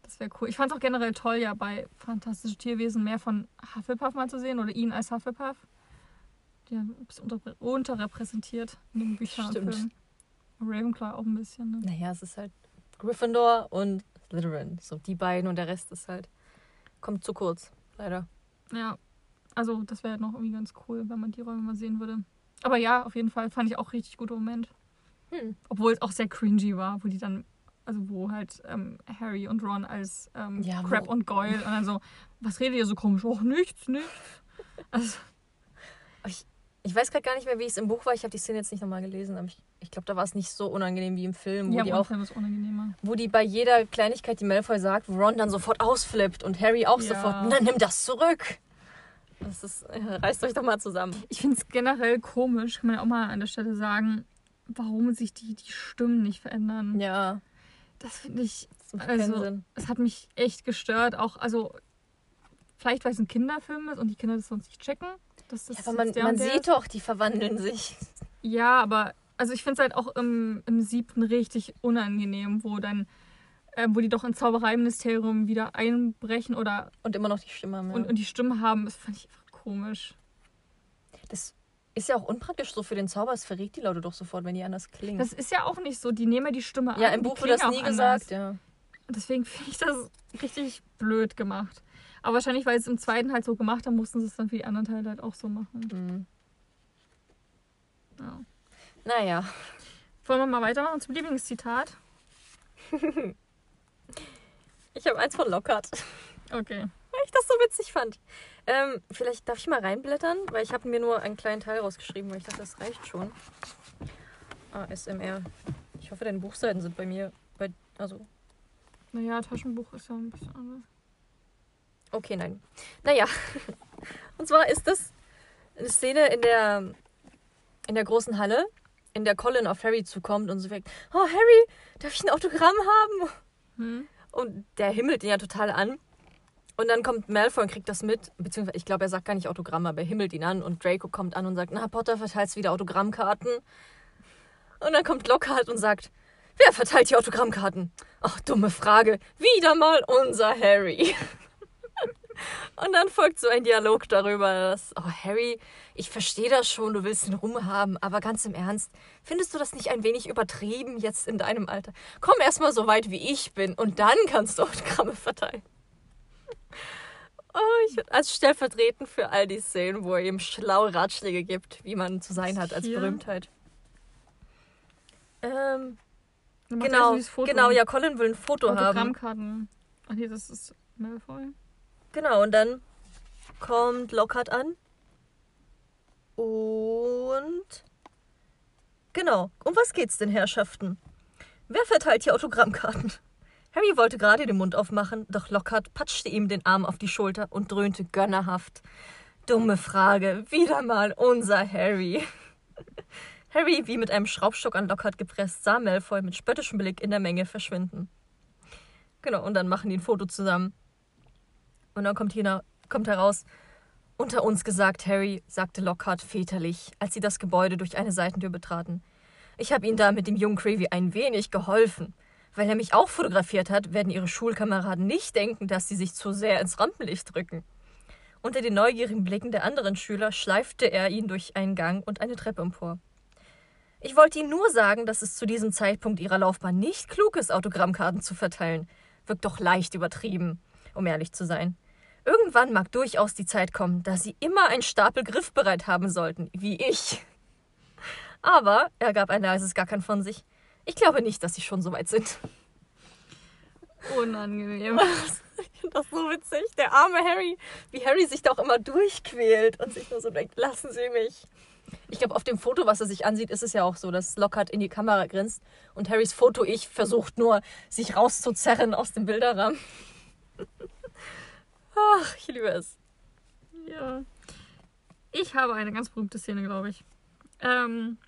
Das wäre cool. Ich fand es auch generell toll, ja, bei Fantastische Tierwesen mehr von Hufflepuff mal zu sehen oder ihn als Hufflepuff. Der ein bisschen unter, unterrepräsentiert in den Büchern und Stimmt. Filmen. Ravenclaw auch ein bisschen, ne? Naja, es ist halt Gryffindor und Slytherin. So die beiden und der Rest ist halt, kommt zu kurz, leider. Ja, also das wäre noch irgendwie ganz cool, wenn man die Räume mal sehen würde. Aber ja, auf jeden Fall fand ich auch richtig guter Moment. Hm. Obwohl es auch sehr cringy war, wo die dann, also wo halt ähm, Harry und Ron als ähm, Ja, Crab und Goyle und dann so, was redet ihr so komisch? Och, nichts, nichts. Also, Ich weiß gerade gar nicht mehr, wie es im Buch war. Ich habe die Szene jetzt nicht nochmal gelesen, aber ich, ich glaube, da war es nicht so unangenehm wie im Film, wo, ja, die auch, Film ist unangenehmer. wo die bei jeder Kleinigkeit, die Malfoy sagt, wo Ron dann sofort ausflippt und Harry auch Ja. sofort, na, nimm das zurück. Das ist, äh, reißt euch doch mal zusammen. Ich finde es generell komisch, kann man ja auch mal an der Stelle sagen, warum sich die, die Stimmen nicht verändern. Ja, Das finde ich das macht keinen Also, Sinn. es hat mich echt gestört. Auch, also, Vielleicht, weil es ein Kinderfilm ist und die Kinder das sonst nicht checken. Dass das Ja, aber man, man sieht ist. doch, die verwandeln sich. Ja, aber also ich finde es halt auch im, im siebten richtig unangenehm, wo dann, äh, wo die doch ins Zaubereiministerium wieder einbrechen oder Und immer noch die Stimme haben. Ja. und, und die Stimme haben. Das fand ich einfach komisch. das ist ja auch unpraktisch so für den Zauber. Es verrät die Leute doch sofort, wenn die anders klingen. Das ist ja auch nicht so. Die nehmen ja die Stimme ja, an. im die Buch wird das nie auch gesagt. anders. Ja. Deswegen finde ich das richtig blöd gemacht. Aber wahrscheinlich, weil sie es im zweiten halt so gemacht haben, mussten sie es dann für die anderen Teile halt auch so machen. Mhm. Ja. Naja. Wollen wir mal weitermachen zum Lieblingszitat? Ich habe eins von Lockhart. Okay. weil ich das so witzig fand. Ähm, vielleicht darf ich mal reinblättern, weil ich habe mir nur einen kleinen Teil rausgeschrieben, weil ich dachte, das reicht schon. ASMR. Ich hoffe, deine Buchseiten sind bei mir. Bei, also, Naja, Taschenbuch ist ja ein bisschen anders. okay, nein. Naja. Und zwar ist das eine Szene in der, in der großen Halle, in der Colin auf Harry zukommt und so sagt, oh Harry, darf ich ein Autogramm haben? Hm? Und der himmelt ihn ja total an. Und dann kommt Malfoy und kriegt das mit. Beziehungsweise, ich glaube, er sagt gar nicht Autogramm, aber er himmelt ihn an. Und Draco kommt an und sagt, na, Potter verteilst wieder Autogrammkarten. Und dann kommt Lockhart und sagt, wer verteilt die Autogrammkarten? Ach, dumme Frage. Wieder mal unser Harry. Und dann folgt so ein Dialog darüber, dass, oh Harry, ich verstehe das schon, du willst den Ruhm haben, aber ganz im Ernst, findest du das nicht ein wenig übertrieben jetzt in deinem Alter? Komm erst mal so weit, wie ich bin und dann kannst du Autogramme verteilen. Oh, ich, als stellvertretend für all die Szenen, wo er ihm schlaue Ratschläge gibt, wie man zu sein hat als Hier. Berühmtheit. Ähm, genau, genau, ja, Colin will ein Foto haben. Autogrammkarten. Ach nee, das ist Malfoy. Genau, und dann kommt Lockhart an. Und. Genau. Um was geht's denn, Herrschaften? Wer verteilt hier Autogrammkarten? Harry wollte gerade den Mund aufmachen, doch Lockhart patschte ihm den Arm auf die Schulter und dröhnte gönnerhaft. Dumme Frage. Wieder mal unser Harry. Harry, wie mit einem Schraubstock an Lockhart gepresst, sah Malfoy mit spöttischem Blick in der Menge verschwinden. Genau, und dann machen die ein Foto zusammen. Und dann kommt, hier, kommt heraus, unter uns gesagt, Harry, sagte Lockhart väterlich, als sie das Gebäude durch eine Seitentür betraten. Ich habe Ihnen da mit dem jungen Creevy ein wenig geholfen. Weil er mich auch fotografiert hat, werden Ihre Schulkameraden nicht denken, dass Sie sich zu sehr ins Rampenlicht drücken. Unter den neugierigen Blicken der anderen Schüler schleifte er ihn durch einen Gang und eine Treppe empor. Ich wollte Ihnen nur sagen, dass es zu diesem Zeitpunkt Ihrer Laufbahn nicht klug ist, Autogrammkarten zu verteilen. Wirkt doch leicht übertrieben, um ehrlich zu sein. Irgendwann mag durchaus die Zeit kommen, da Sie immer einen Stapel griffbereit haben sollten, wie ich. Aber, er gab ein leises Gackern von sich, ich glaube nicht, dass Sie schon so weit sind. Unangenehm. Ich finde das so witzig. Der arme Harry, wie Harry sich da auch immer durchquält und sich nur so denkt, lassen Sie mich. Ich glaube, auf dem Foto, was er sich ansieht, ist es ja auch so, dass Lockhart in die Kamera grinst und Harrys Foto-Ich versucht nur, sich rauszuzerren aus dem Bilderrahmen. Ach, ich liebe es. Ja. Ich habe eine ganz berühmte Szene, glaube ich. Ähm,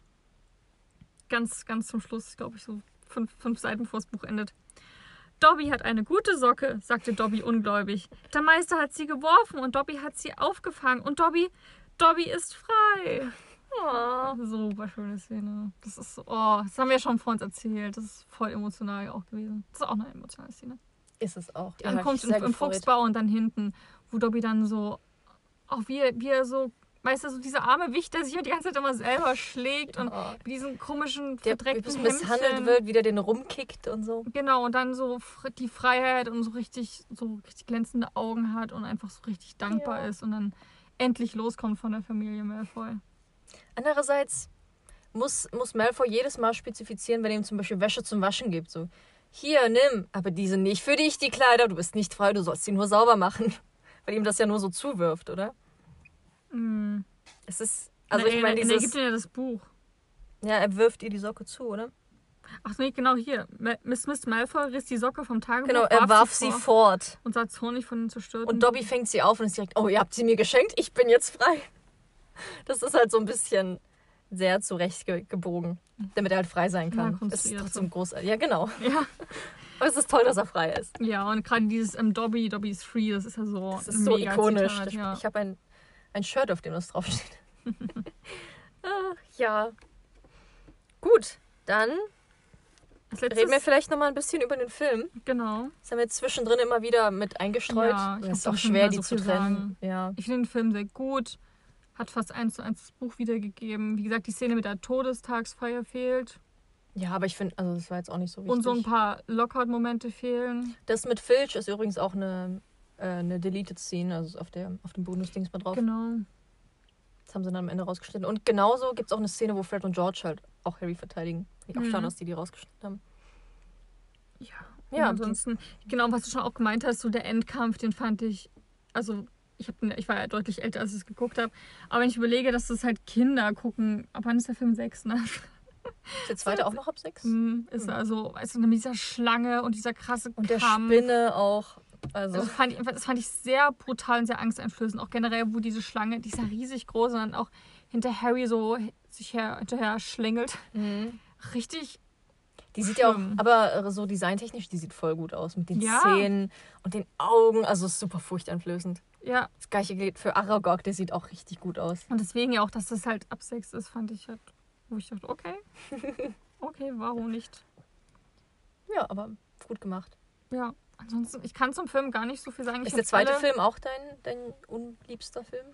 ganz, ganz zum Schluss, glaube ich, so fünf, fünf Seiten vor das Buch endet. Dobby hat eine gute Socke, sagte Dobby ungläubig. Der Meister hat sie geworfen und Dobby hat sie aufgefangen und Dobby, Dobby ist frei. Oh, super schöne Szene. Das ist so, oh, das haben wir ja schon vor uns erzählt. Das ist voll emotional auch gewesen. Das ist auch eine emotionale Szene. Ist es auch. Die Ankunft im, im Fuchsbau und dann hinten, wo Dobby dann so, auch wie, er- wie er so, weißt du, so dieser arme Wicht, der sich ja die ganze Zeit immer selber schlägt und Oh. mit diesen komischen, Der verdreckten bis misshandelt wird, wieder den rumkickt und so. Genau, und dann so die Freiheit und so richtig, so richtig glänzende Augen hat und einfach so richtig dankbar Ja. ist und dann endlich loskommt von der Familie Malfoy. Andererseits muss, muss Malfoy jedes Mal spezifizieren, wenn er ihm zum Beispiel Wäsche zum Waschen gibt. So, hier, nimm, aber die sind nicht für dich, die Kleider. Du bist nicht frei, du sollst sie nur sauber machen. Weil ihm das ja nur so zuwirft, oder? Mhm. Es ist, also Na, ich meine, er gibt dieses, ihm ja das Buch. ja, er wirft ihr die Socke zu, oder? Ach nee, genau hier. Miss Miss Malfoy riss die Socke vom Tagebuch, Genau, er warf sie vor fort. und sah zornig von den zerstörten Und Dobby fängt sie auf und ist direkt, oh, ihr habt sie mir geschenkt, ich bin jetzt frei. Das ist halt so ein bisschen sehr zurecht ge gebogen, damit er halt frei sein Ja, kann. es ist trotzdem großartig. Ja, genau. Ja. Aber es ist toll, dass er frei ist. Ja, und gerade dieses ähm, Dobby, Dobby is free, das ist ja so Das ist so ikonisch. Zitat, ja. Ich habe ein, ein Shirt, auf dem das draufsteht. Ach, ja. Gut, dann reden wir vielleicht noch mal ein bisschen über den Film. genau. Das haben wir jetzt zwischendrin immer wieder mit eingestreut. Ja, ich es ist auch schwer, die so zu trennen. sagen. Ja. Ich finde den Film sehr gut. Hat fast eins zu eins das Buch wiedergegeben. Wie gesagt, die Szene mit der Todestagsfeier fehlt. ja, aber ich finde, also das war jetzt auch nicht so wichtig. Und so ein paar Lockout-Momente fehlen. Das mit Filch ist übrigens auch eine, äh, eine Deleted Scene, also auf, der, auf dem Bonus-Dings mal drauf. Genau. Das haben sie dann am Ende rausgeschnitten. Und genauso gibt es auch eine Szene, wo Fred und George halt auch Harry verteidigen. Ich auch Mhm. schade, dass die die rausgeschnitten haben. Ja. Ja, Ja, ansonsten, genau, was du schon auch gemeint hast, so der Endkampf, den fand ich, also ich, hab, ich war ja deutlich älter, als ich es geguckt habe. Aber wenn ich überlege, dass das halt Kinder gucken, ab wann ist der Film sechs, ne? Ist der zweite auch noch ab sechs? Hm, Ist also, weißt du, mit dieser Schlange und dieser krasse Und der Kampf. Spinne auch. Also, Das fand, ich, das fand ich sehr brutal und sehr angsteinflößend. Auch generell, wo diese Schlange, die ist ja riesig groß und dann auch hinter Harry so sich her, hinterher schlängelt. mhm. Richtig, die sieht ja auch, Schlimm. aber so designtechnisch, die sieht voll gut aus. Mit den Ja. Zähnen und den Augen. Also super furchteinflößend. Ja. Das gleiche gilt für Aragog, der sieht auch richtig gut aus. Und deswegen ja auch, dass das halt ab sechs ist, fand ich halt, wo ich dachte, okay. Okay, warum nicht? Ja, aber gut gemacht. Ja, ansonsten, ich kann zum Film gar nicht so viel sagen. Ich Ist der zweite alle- Film auch dein, dein unliebster Film?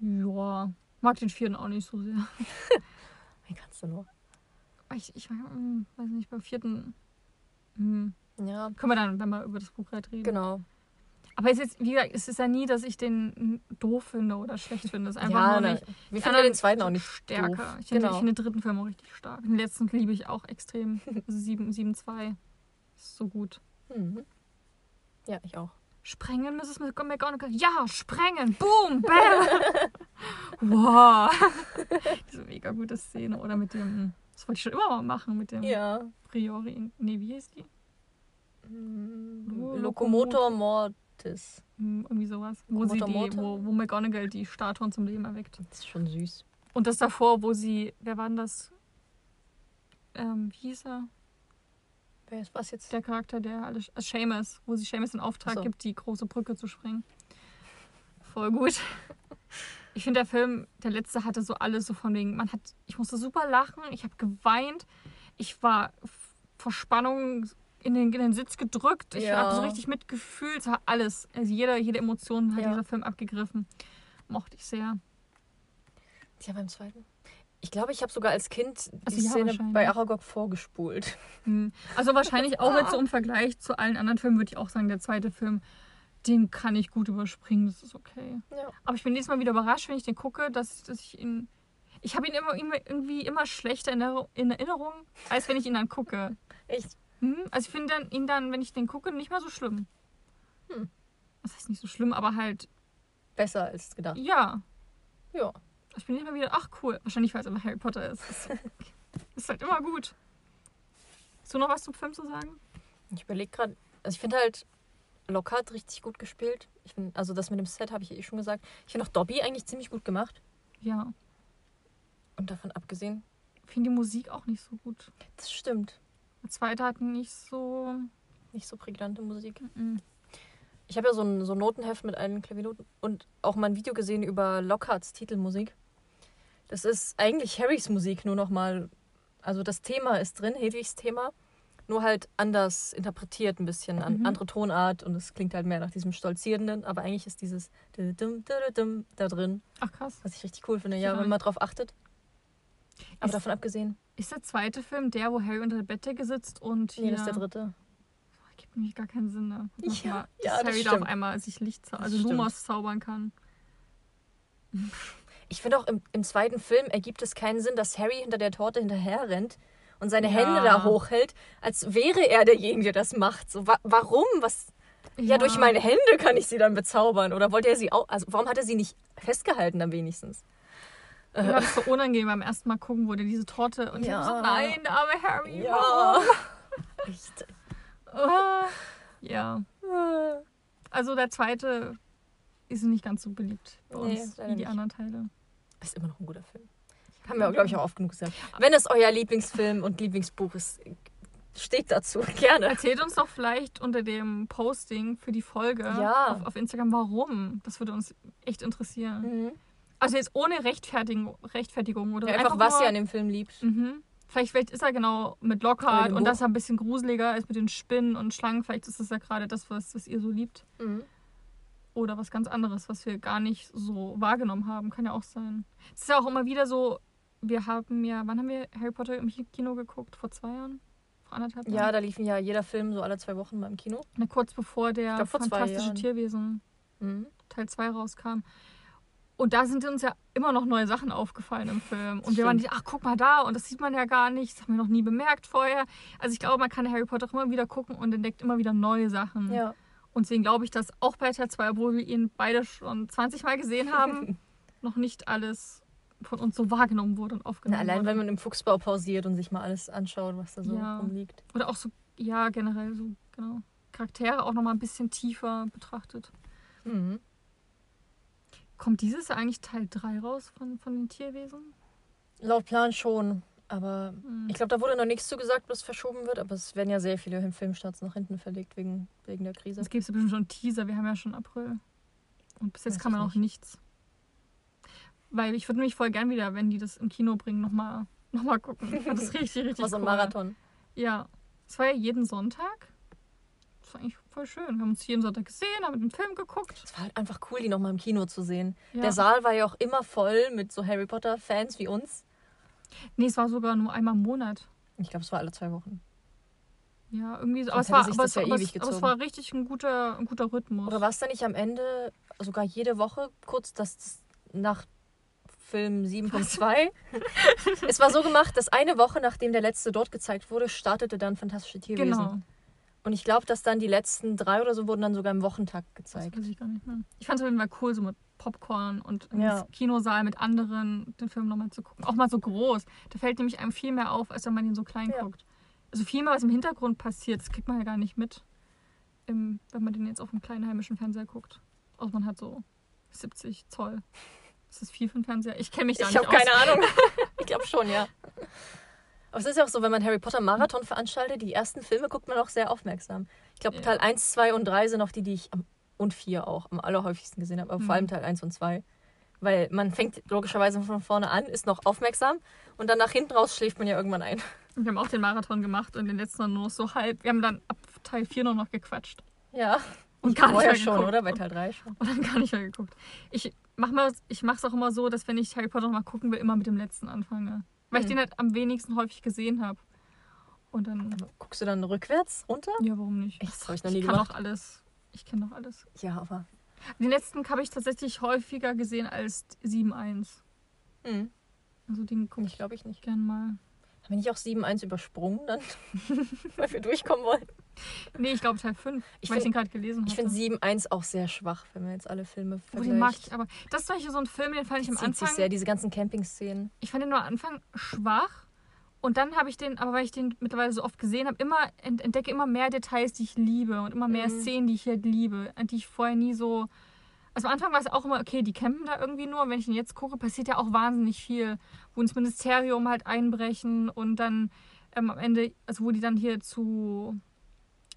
Ja, mag den vierten auch nicht so sehr. Wie kannst du nur? Ich, ich hm, weiß nicht, beim vierten hm, Ja, können wir dann, wenn wir über das Buch halt reden. genau. Aber es ist, wie gesagt, es ist ja nie, dass ich den doof finde oder schlecht finde. Es ist einfach ja, nur ne, nicht wir finden anderen den zweiten auch nicht stärker. Doof. Ich, finde, Genau. ich finde den dritten Film auch richtig stark. Den letzten liebe ich auch extrem. Also 7, 7 2. Ist so gut. Mhm. Ja, ich auch. Sprengen, Mrs. McGonagall. Ja, sprengen. Boom, bam. wow. Diese mega gute Szene. Oder mit dem, das wollte ich schon immer mal machen, mit dem Ja. Priori. Nee, wie hieß die? Mhm. Lokomotor. Lokomotor Mortis. Hm, Irgendwie sowas. Wo, sie die, wo, wo McGonagall die Statuen zum Leben erweckt. Das ist schon süß. Und das davor, wo sie, wer war denn das? Ähm, wie hieß er? Wer ist was jetzt? Der Charakter, der alles. Äh, Seamus, wo sie Seamus in Auftrag so. gibt, die große Brücke zu sprengen. Voll gut. Ich finde, der Film, der letzte, hatte so alles so von wegen, man hat, ich musste super lachen, ich habe geweint, ich war vor Spannung in den, in den Sitz gedrückt, ich Ja. habe so richtig mitgefühlt, war alles. Also jede, jede Emotion hat Ja. dieser Film abgegriffen. Mochte ich sehr. Ja, beim zweiten. Ich glaube, ich habe sogar als Kind die Also ja, Szene bei Aragog vorgespult. Hm. Also wahrscheinlich auch jetzt so im Vergleich zu allen anderen Filmen würde ich auch sagen, der zweite Film, den kann ich gut überspringen, das ist okay. Ja. Aber ich bin jedes Mal wieder überrascht, wenn ich den gucke, dass, dass ich ihn. Ich habe ihn immer, irgendwie immer schlechter in Erinnerung, als wenn ich ihn dann gucke. Echt? Hm? Also ich finde ihn dann, wenn ich den gucke, nicht mal so schlimm. Hm. Das heißt nicht so schlimm, aber halt, Besser als gedacht. ja. Ja. Ich bin immer wieder, ach cool. Wahrscheinlich, weil es immer Harry Potter ist. Ist, ist halt immer gut. Hast du noch was zum Film zu sagen? Ich überlege gerade, also ich finde halt, Lockhart richtig gut gespielt. Ich find, also das mit dem Set habe ich eh schon gesagt. Ich finde auch Dobby eigentlich ziemlich gut gemacht. Ja. Und davon abgesehen, Ich finde die Musik auch nicht so gut. das stimmt. Der zweite hat nicht so. Nicht so prägnante Musik. Mm. Ich habe ja so ein, so ein Notenheft mit allen Klaviernoten und auch mal ein Video gesehen über Lockharts Titelmusik. Das ist eigentlich Harrys Musik, nur nochmal. Also das Thema ist drin, Hedwigs Thema, nur halt anders interpretiert, ein bisschen, an, Mhm. andere Tonart und es klingt halt mehr nach diesem Stolzierenden, aber eigentlich ist dieses da drin, Ach krass. was ich richtig cool finde, ja, Ja. wenn man drauf achtet. Aber Ist- davon abgesehen, Ist der zweite Film der, wo Harry unter der Bettdecke sitzt und hier. hier ist der dritte. Gibt nämlich gar keinen Sinn. Ne? Ja, Nochmal, ja, dass das Harry da auf stimmt. einmal sich Licht, Das also stimmt. Lumos zaubern kann. Ich finde auch im, im zweiten Film ergibt es keinen Sinn, dass Harry hinter der Torte hinterher rennt und seine Ja. Hände da hochhält, als wäre er derjenige, der das macht. So, wa warum? Was? Ja. durch meine Hände kann ich sie dann bezaubern. Oder wollte er sie auch? Also warum hat er sie nicht festgehalten dann wenigstens? Mir war das so unangenehm beim ersten Mal gucken, wo der diese Torte und ich Ja. hab so, nein, der arme Harry. Ja. warum? Echt. Ah. Ja. Also der zweite ist nicht ganz so beliebt bei Nee, uns leider wie die nicht. anderen Teile. Ist immer noch ein guter Film. Haben wir, glaube ich, auch oft genug gesagt. Wenn es euer Lieblingsfilm und Lieblingsbuch ist, steht dazu. Gerne. Erzählt uns doch vielleicht unter dem Posting für die Folge Ja. auf, auf Instagram, warum. Das würde uns echt interessieren. Mhm. Also jetzt ohne Rechtfertigung, Rechtfertigung oder Ja, einfach, was nur, ihr an dem Film liebt. Mhm. Vielleicht, vielleicht ist er genau mit Lockhart und dass er ein bisschen gruseliger ist mit den Spinnen und Schlangen. Vielleicht ist das ja gerade das, was, was ihr so liebt. Mhm. Oder was ganz anderes, was wir gar nicht so wahrgenommen haben. Kann ja auch sein. Es ist ja auch immer wieder so, wir haben ja, wann haben wir Harry Potter im Kino geguckt? Vor zwei Jahren? Vor anderthalb Jahren? Ja, da liefen ja jeder Film so alle zwei Wochen beim Kino. Na, kurz bevor der glaub, Fantastische. Tierwesen Mhm. Teil 2 rauskam. Und da sind uns ja immer noch neue Sachen aufgefallen im Film. Und wir waren die, ach, guck mal da, und das sieht man ja gar nicht, das haben wir noch nie bemerkt vorher. Also ich glaube, man kann Harry Potter auch immer wieder gucken und entdeckt immer wieder neue Sachen. Ja. Und deswegen glaube ich, dass auch bei Teil 2, obwohl wir ihn beide schon 20 Mal gesehen haben, noch nicht alles von uns so wahrgenommen wurde und Na, aufgenommen allein wurde. wenn man im Fuchsbau pausiert und sich mal alles anschaut, was da so Ja. rumliegt. Oder auch so, ja, generell so, genau. Charaktere auch nochmal ein bisschen tiefer betrachtet. Mhm. Kommt dieses Jahr eigentlich Teil 3 raus von, von den Tierwesen? Laut Plan schon. Aber Hm. ich glaube, da wurde noch nichts zu gesagt, was verschoben wird. Aber es werden ja sehr viele Filmstarts nach hinten verlegt wegen, wegen der Krise. Es gibt ja bestimmt schon Teaser, wir haben ja schon April. Und bis jetzt Weiß kam ja ich noch nichts. Weil ich würde mich voll gern wieder, wenn die das im Kino bringen, nochmal noch mal gucken. Ich fand das richtig, richtig Mal so ein cool. Marathon. Ja. Es war ja jeden Sonntag. Das war eigentlich voll schön. Wir haben uns jeden Sonntag gesehen, haben den Film geguckt. Es war halt einfach cool, die nochmal im Kino zu sehen. Ja. Der Saal war ja auch immer voll mit so Harry Potter-Fans wie uns. Nee, es war sogar nur einmal im Monat. Ich glaube, es war alle zwei Wochen. Ja, irgendwie so. Aber es, war, aber, es, ja aber, ewig es, aber es war richtig ein guter, ein guter Rhythmus. Oder war es da nicht am Ende sogar jede Woche kurz, dass das nach Film 7.2? es war so gemacht, dass eine Woche nachdem der letzte dort gezeigt wurde, startete dann Fantastische Tierwesen. Genau. Und ich glaube, dass dann die letzten drei oder so wurden dann sogar im Wochentakt Das gezeigt. weiß ich gar nicht mehr. Ich fand es auf jeden Fall cool, so mit Popcorn und im Ja. Kinosaal mit anderen den Film nochmal zu gucken. Auch mal so groß. Da fällt nämlich einem viel mehr auf, als wenn man ihn so klein Ja. guckt. Also viel mehr, was im Hintergrund passiert, das kriegt man ja gar nicht mit, im, wenn man den jetzt auf einem kleinen heimischen Fernseher guckt. Außer man hat so 70 Zoll. Ist das viel für einen Fernseher? Ich kenne mich da Ich nicht habe keine. Ahnung. ich glaube schon, ja. Aber es ist ja auch so, wenn man Harry Potter Marathon veranstaltet, die ersten Filme guckt man auch sehr aufmerksam. Ich glaube, Ja. Teil 1, 2 und 3 sind auch die, die ich am, und 4 auch am allerhäufigsten gesehen habe. Aber vor Mhm. allem Teil 1 und 2. Weil man fängt logischerweise von vorne an, ist noch aufmerksam und dann nach hinten raus schläft man ja irgendwann ein. Wir haben auch den Marathon gemacht und den letzten nur noch so halb. Wir haben dann ab Teil 4 nur noch gequatscht. Ja. Und gar nicht mehr schon, geguckt. oder? Bei Teil 3 schon. Und dann gar nicht mehr geguckt. Ich mach mal, ich mach's auch immer so, dass wenn ich Harry Potter noch mal gucken will, immer mit dem letzten anfange. Weil ich Hm. den halt am wenigsten häufig gesehen habe. Und dann, Guckst du dann rückwärts runter? ja, warum nicht? Echt? Das habe ich noch nie ich kann gemacht. doch alles. Ich kenne doch alles. Ja, aber. Den letzten habe ich tatsächlich häufiger gesehen als 7.1. Hm. Also den gucke Ich ich glaube ich nicht. gern mal. Haben wir nicht auch 7-1 übersprungen dann? Weil wir durchkommen wollen. Nee, ich glaube Teil 5, Ich weil ich find- den gerade gelesen Ich finde 7-1 auch sehr schwach, wenn man jetzt alle Filme Oh, den mag vergleicht. ich aber. Das ist zum Beispiel so ein Film, den fand ich am zieht sich Anfang. sehr, diese ganzen Camping-Szenen. ich fand den nur am Anfang schwach. Und dann habe ich den, aber weil ich den mittlerweile so oft gesehen habe, immer ent entdecke immer mehr Details, die ich liebe und immer mehr Mhm. Szenen, die ich halt liebe, die ich vorher nie so. Also am Anfang war es auch immer, okay, die campen da irgendwie nur. Und wenn ich ihn jetzt gucke, passiert ja auch wahnsinnig viel. Wo ins Ministerium halt einbrechen und dann ähm, am Ende, also wo die dann hier zu,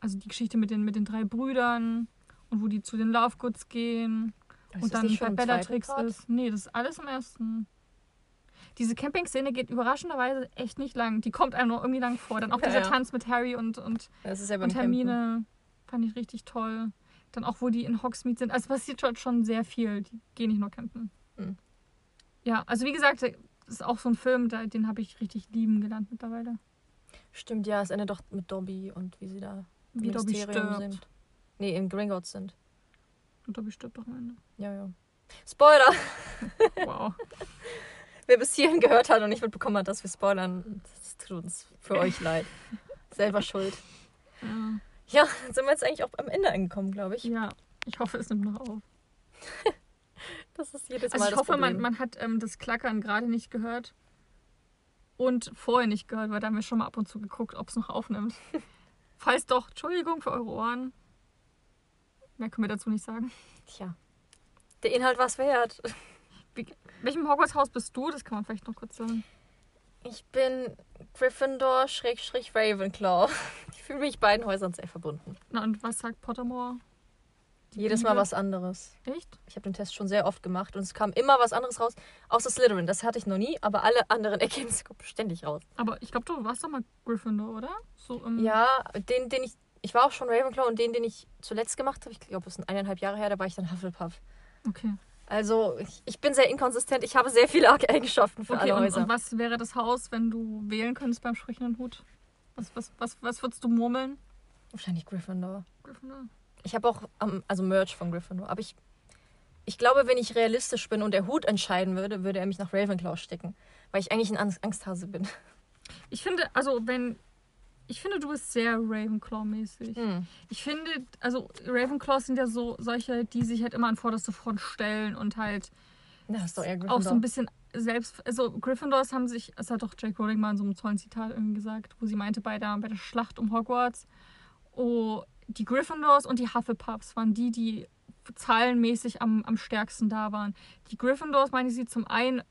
also die Geschichte mit den, mit den drei Brüdern und wo die zu den Lovegoods gehen Ist und dann bei Bellatrix ist. Nee, das ist alles im ersten. Diese Camping-Szene geht überraschenderweise echt nicht lang. Die kommt einem noch irgendwie lang vor. Dann auch Ja, dieser ja. Tanz mit Harry und, und, ja und Campen. Hermine fand ich richtig toll. Dann auch, wo die in Hogsmeade sind. Also passiert schon, schon sehr viel. Die gehen nicht nur campen. Mhm. Ja, also wie gesagt, das ist auch so ein Film, den habe ich richtig lieben gelernt mittlerweile. Stimmt, ja, es endet doch mit Dobby und wie sie da Wie Dobby stirbt. sind. Nee, in Gringotts sind. Und Dobby stirbt doch am Ende. Ja, ja. Spoiler! Wow. Wer bis hierhin gehört hat und nicht mitbekommen hat, dass wir spoilern, das tut uns für euch leid. Selber schuld. Ja. Ja, sind wir jetzt eigentlich auch am Ende angekommen, glaube ich. ja, ich hoffe, es nimmt noch auf. Das ist jedes Mal Also ich das hoffe, man, man hat ähm, das Klackern gerade nicht gehört. Und vorher nicht gehört, weil da haben wir schon mal ab und zu geguckt, ob es noch aufnimmt. Falls doch, Entschuldigung für eure Ohren. Mehr können wir dazu nicht sagen. Tja. Der Inhalt war es wert. welchem Hogwarts-Haus bist du? Das kann man vielleicht noch kurz sagen. Ich bin Gryffindor Schrägstrich Ravenclaw. Ich fühle mich beiden Häusern sehr verbunden. Na, und was sagt Pottermore? Jedes Mal was anderes. Echt? Ich habe den Test schon sehr oft gemacht und es kam immer was anderes raus, außer Slytherin. Das hatte ich noch nie, aber alle anderen Ergebnisse kommen ständig raus. Aber ich glaube, du warst doch mal Gryffindor, oder? So im Ja, den, den ich. Ich war auch schon Ravenclaw und den, den ich zuletzt gemacht habe, ich glaube, es sind eineinhalb Jahre her, da war ich dann Hufflepuff. Okay. Also, ich, ich bin sehr inkonsistent. Ich habe sehr viele Eigenschaften für Okay, alle und, Häuser. und was wäre das Haus, wenn du wählen könntest beim sprechenden Hut? Was, was, was, was würdest du murmeln? Wahrscheinlich Gryffindor. Gryffindor. Ich habe auch, ähm, also Merch von Gryffindor. Aber ich, ich glaube, wenn ich realistisch bin und der Hut entscheiden würde, würde er mich nach Ravenclaw stecken. Weil ich eigentlich ein Angst Angsthase bin. Ich finde, also wenn. Ich finde, du bist sehr Ravenclaw-mäßig. Hm. Ich finde, also Ravenclaws sind ja so solche, die sich halt immer an vorderste Front stellen und halt Na, das ist doch eher Gryffindor. auch so ein bisschen selbst. Also Gryffindors haben sich, das hat doch J.K. Rowling mal in so einem tollen Zitat irgendwie gesagt, wo sie meinte, bei der, bei der Schlacht um Hogwarts, oh, die Gryffindors und die Hufflepuffs waren die, die zahlenmäßig am, am stärksten da waren. Die Gryffindors meine sie zum einen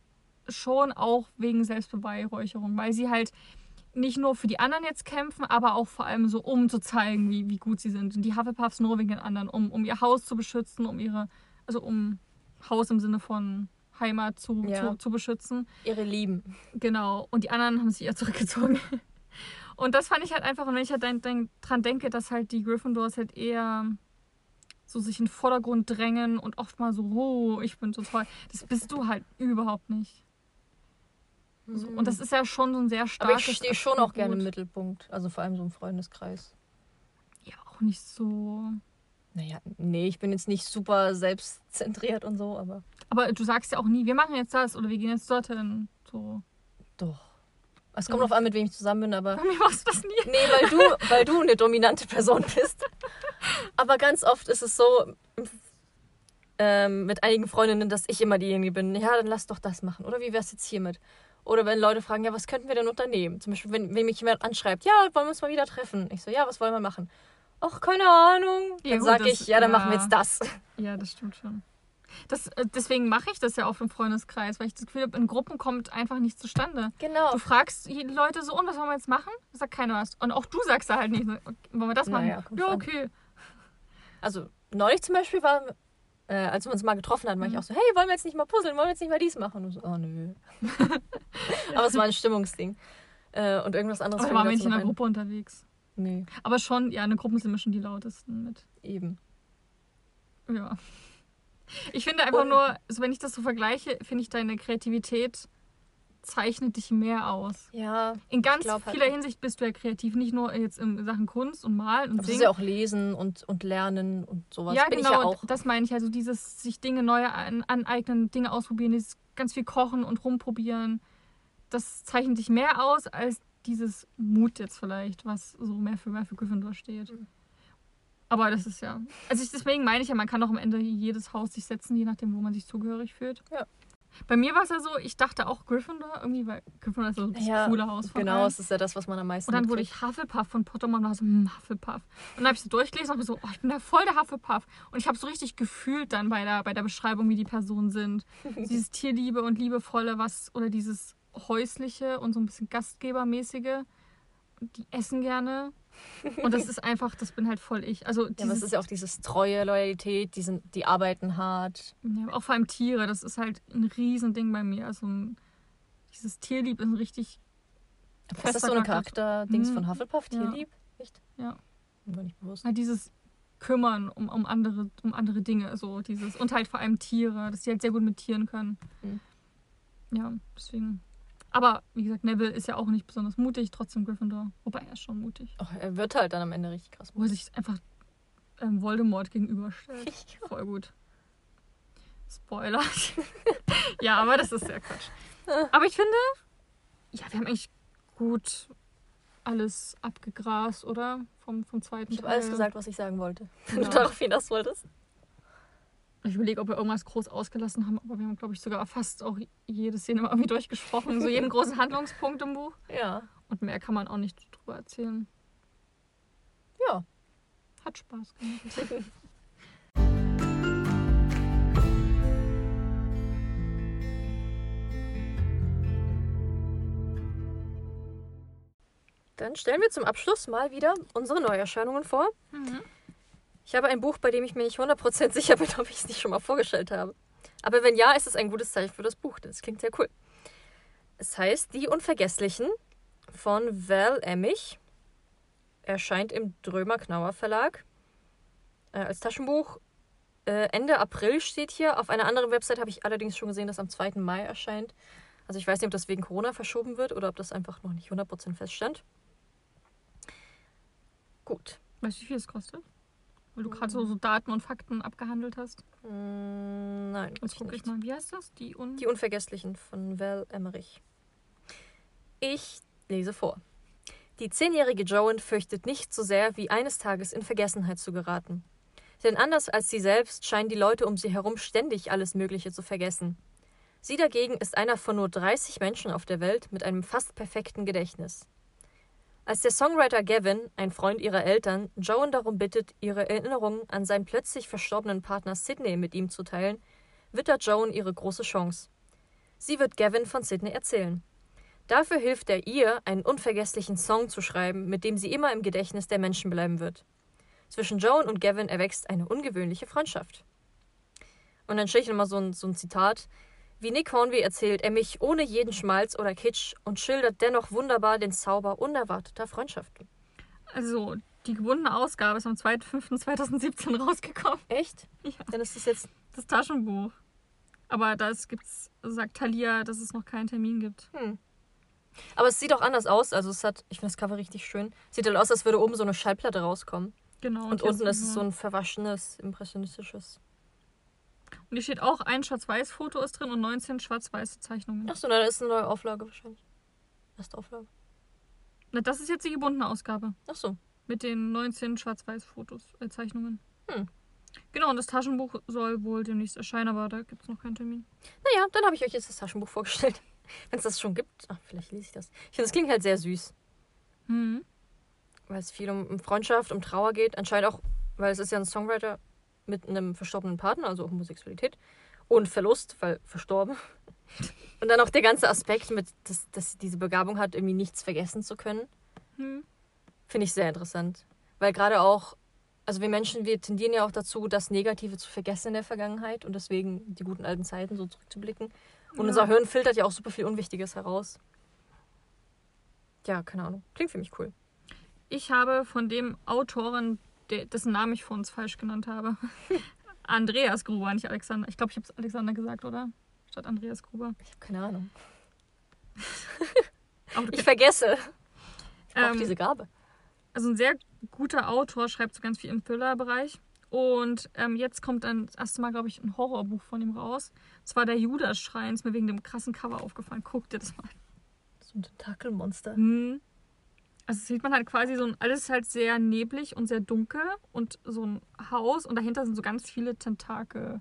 schon auch wegen Selbstbeweihräucherung, weil sie halt nicht nur für die anderen jetzt kämpfen, aber auch vor allem so, um zu zeigen, wie, wie gut sie sind. Und die Hufflepuffs nur wegen den anderen, um, um ihr Haus zu beschützen, um ihre, also um Haus im Sinne von Heimat zu, Ja. zu, zu beschützen. Ihre Lieben. Genau. Und die anderen haben sich eher zurückgezogen. Und das fand ich halt einfach, und wenn ich halt dran denke, dass halt die Gryffindors halt eher so sich in den Vordergrund drängen und oft mal so, oh, ich bin so toll. Das bist du halt überhaupt nicht. So, und das ist ja schon so ein sehr Aber starkes ich stehe schon auch gerne im. Mittelpunkt. Also vor allem so im Freundeskreis. Ja, auch nicht so. Naja, nee, ich bin jetzt nicht super selbstzentriert und so, aber Aber du sagst ja auch nie, wir machen jetzt das oder wir gehen jetzt dorthin. So. doch. Es kommt drauf an, mit wem ich zusammen bin, aber. Bei mir machst du das nie. Nee, weil du, weil du eine dominante Person bist. Aber ganz oft ist es so ähm, mit einigen Freundinnen, dass ich immer diejenige bin. Ja, dann lass doch das machen. Oder wie wär's jetzt hiermit? Oder wenn Leute fragen, ja, was könnten wir denn unternehmen? Zum Beispiel, wenn, wenn mich jemand anschreibt, ja, wollen wir uns mal wieder treffen? Ich so, ja, was wollen wir machen? Ach, keine Ahnung. Ja, Dann gut, sage ich, ja, dann ja. machen wir jetzt das. Ja, das stimmt schon. Das, äh, deswegen mache ich das ja auch im Freundeskreis, weil ich das Gefühl habe, in Gruppen kommt einfach nichts zustande. Genau. Du fragst die Leute so, und was wollen wir jetzt machen? Sagt keiner was. Und auch du sagst da halt nicht, okay, wollen wir das machen? Naja, ja, an. okay. Also, neulich zum Beispiel war, äh, als wir uns mal getroffen hatten, war ich Mhm. auch so, hey, wollen wir jetzt nicht mal puzzeln? Wollen wir jetzt nicht mal dies machen? Und so, oh nö. Aber es war ein Stimmungsding. Äh, und irgendwas anderes. Aber waren wir nicht in einer ein. Gruppe unterwegs. Nee, Aber schon, ja, eine Gruppe sind immer schon die lautesten mit. eben. Ja. Ich finde einfach Und- nur, also wenn ich das so vergleiche, finde ich deine Kreativität zeichnet dich mehr aus. Ja, In ganz halt vieler auch. Hinsicht bist du ja kreativ, nicht nur jetzt in Sachen Kunst und Malen und aber ist Singen. ja auch Lesen und, und Lernen und sowas. ja, Bin genau, ich ja auch. das meine ich. Also dieses sich Dinge neu an, aneignen, Dinge ausprobieren, dieses ganz viel kochen und rumprobieren, das zeichnet dich mehr aus als dieses Mut jetzt vielleicht, was so mehr für, mehr für Gryffindor steht. Mhm. Aber das ist ja. Also ich, deswegen meine ich ja, man kann auch am Ende jedes Haus sich setzen, je nachdem, wo man sich zugehörig fühlt. Ja. Bei mir war es ja so, ich dachte auch Gryffindor, irgendwie, weil Gryffindor ist so das Ja, coole Haus von Genau, allen. es ist ja das, was man am meisten Und dann wurde ich Hufflepuff von Pottermore und war so, hm, Hufflepuff. Und dann habe ich so durchgelesen und hab so, oh, ich bin da voll der Hufflepuff. Und ich habe so richtig gefühlt dann bei der, bei der Beschreibung, wie die Personen sind. dieses Tierliebe und Liebevolle, was, oder dieses häusliche und so ein bisschen Gastgebermäßige. Die essen gerne. Und das ist einfach, das bin halt voll ich. Also Ja, aber es dieses, ist ja auch dieses treue Loyalität, die, sind, die arbeiten hart. ja, auch vor allem Tiere, das ist halt ein Riesending bei mir. Also ein, dieses Tierlieb ist ein richtig ist das so ein Charakter. Charakter-Dings Mhm. von Hufflepuff, Ja. Tierlieb? Echt? Ja. War nicht bewusst. halt dieses Kümmern um, um, andere, um andere Dinge, so dieses und halt vor allem Tiere, dass sie halt sehr gut mit Tieren können. Mhm. Ja, deswegen. Aber wie gesagt, Neville ist ja auch nicht besonders mutig, trotzdem Gryffindor. Wobei er ist schon mutig. Oh, er wird halt dann am Ende richtig krass. Wo er sich einfach ähm, Voldemort gegenüberstellt. Voll gut. Spoiler. ja, aber das ist ja Quatsch. Aber ich finde, ja, wir haben eigentlich gut alles abgegrast, oder? Vom, vom zweiten Ich habe Teil. alles gesagt, was ich sagen wollte. Wenn Ja. du darauf hinaus wolltest. Ich überlege, ob wir irgendwas groß ausgelassen haben, aber wir haben, glaube ich, sogar fast auch jede Szene mal irgendwie durchgesprochen. So jeden großen Handlungspunkt im Buch. Ja. Und mehr kann man auch nicht drüber erzählen. Ja. Hat Spaß gemacht. Dann stellen wir zum Abschluss mal wieder unsere Neuerscheinungen vor. Mhm. Ich habe ein Buch, bei dem ich mir nicht 100% sicher bin, ob ich es nicht schon mal vorgestellt habe. Aber wenn ja, ist es ein gutes Zeichen für das Buch. Das klingt sehr cool. Es heißt Die Unvergesslichen von Val Emmich. Erscheint im Drömer Knauer Verlag. Äh, als Taschenbuch. Äh, Ende April steht hier. Auf einer anderen Website habe ich allerdings schon gesehen, dass am 2. Mai erscheint. Also ich weiß nicht, ob das wegen Corona verschoben wird oder ob das einfach noch nicht 100% feststand. Gut. Weißt du, wie viel es kostet? Weil du gerade so, so Daten und Fakten abgehandelt hast. Mm, nein, Jetzt gucke ich mal, wie heißt das? Die Un Die Unvergesslichen von Val Emmerich. Ich lese vor. Die zehnjährige Joan fürchtet nicht so sehr, wie eines Tages in Vergessenheit zu geraten. Denn anders als sie selbst scheinen die Leute um sie herum ständig alles Mögliche zu vergessen. Sie dagegen ist einer von nur 30 Menschen auf der Welt mit einem fast perfekten Gedächtnis. Als der Songwriter Gavin, ein Freund ihrer Eltern, Joan darum bittet, ihre Erinnerungen an seinen plötzlich verstorbenen Partner Sidney mit ihm zu teilen, wittert Joan ihre große Chance. Sie wird Gavin von Sidney erzählen. Dafür hilft er ihr, einen unvergesslichen Song zu schreiben, mit dem sie immer im Gedächtnis der Menschen bleiben wird. Zwischen Joan und Gavin erwächst eine ungewöhnliche Freundschaft. Und dann steht nochmal so ein, so ein Zitat. Wie Nick Hornby erzählt er mich ohne jeden Schmalz oder Kitsch und schildert dennoch wunderbar den Zauber unerwarteter Freundschaften. Also, die gebundene Ausgabe ist am 2.5.2017 rausgekommen. Echt? Ja. Dann ist das jetzt. Das Taschenbuch. Aber das gibt's, sagt Talia, dass es noch keinen Termin gibt. Hm. Aber es sieht auch anders aus. Also es hat, ich finde das Cover richtig schön. Sieht halt aus, als würde oben so eine Schallplatte rauskommen. Genau. Und, hier unten ist es so ein verwaschenes, impressionistisches. Und hier steht auch ein Schwarz-Weiß-Foto ist drin und 19 schwarz-weiße Zeichnungen. Achso, das ist eine neue Auflage wahrscheinlich. Erste Auflage. Na, das ist jetzt die gebundene Ausgabe. Achso. Mit den 19 Schwarz-Weiß-Fotos, äh, Zeichnungen. Hm. Genau, und das Taschenbuch soll wohl demnächst erscheinen, aber da gibt es noch keinen Termin. Naja, dann habe ich euch jetzt das Taschenbuch vorgestellt. Wenn es das schon gibt. Ach, vielleicht lese ich das. Ich finde, das klingt halt sehr süß. Hm. Weil es viel um, um Freundschaft, um Trauer geht. Anscheinend auch, weil es ist ja ein Songwriter mit einem verstorbenen Partner, also Homosexualität. Und Verlust, weil verstorben. Und dann auch der ganze Aspekt mit, dass, dass sie diese Begabung hat, irgendwie nichts vergessen zu können. Hm. Finde ich sehr interessant. Weil gerade auch, also wir Menschen, wir tendieren ja auch dazu, das Negative zu vergessen in der Vergangenheit und deswegen die guten alten Zeiten so zurückzublicken. Und Ja. unser Hirn filtert ja auch super viel Unwichtiges heraus. Ja, keine Ahnung. Klingt für mich cool. Ich habe von dem Autoren, der, dessen Namen ich vor uns falsch genannt habe, Andreas Gruber, nicht Alexander. Ich glaube, ich habe es Alexander gesagt, oder? Statt Andreas Gruber. Ich habe keine Ahnung. Ich vergesse. Ich brauche Ähm, diese Gabe. also ein sehr guter Autor, schreibt so ganz viel im Thriller-Bereich. Und ähm, jetzt kommt dann das erste Mal, glaube ich, ein Horrorbuch von ihm raus. Und zwar der Judas-Schrein. Ist mir wegen dem krassen Cover aufgefallen. Guck dir das mal an. So ein Tentakelmonster. Hm. Also sieht man halt quasi so ein, alles halt sehr neblig und sehr dunkel und so ein Haus und dahinter sind so ganz viele Tentakel.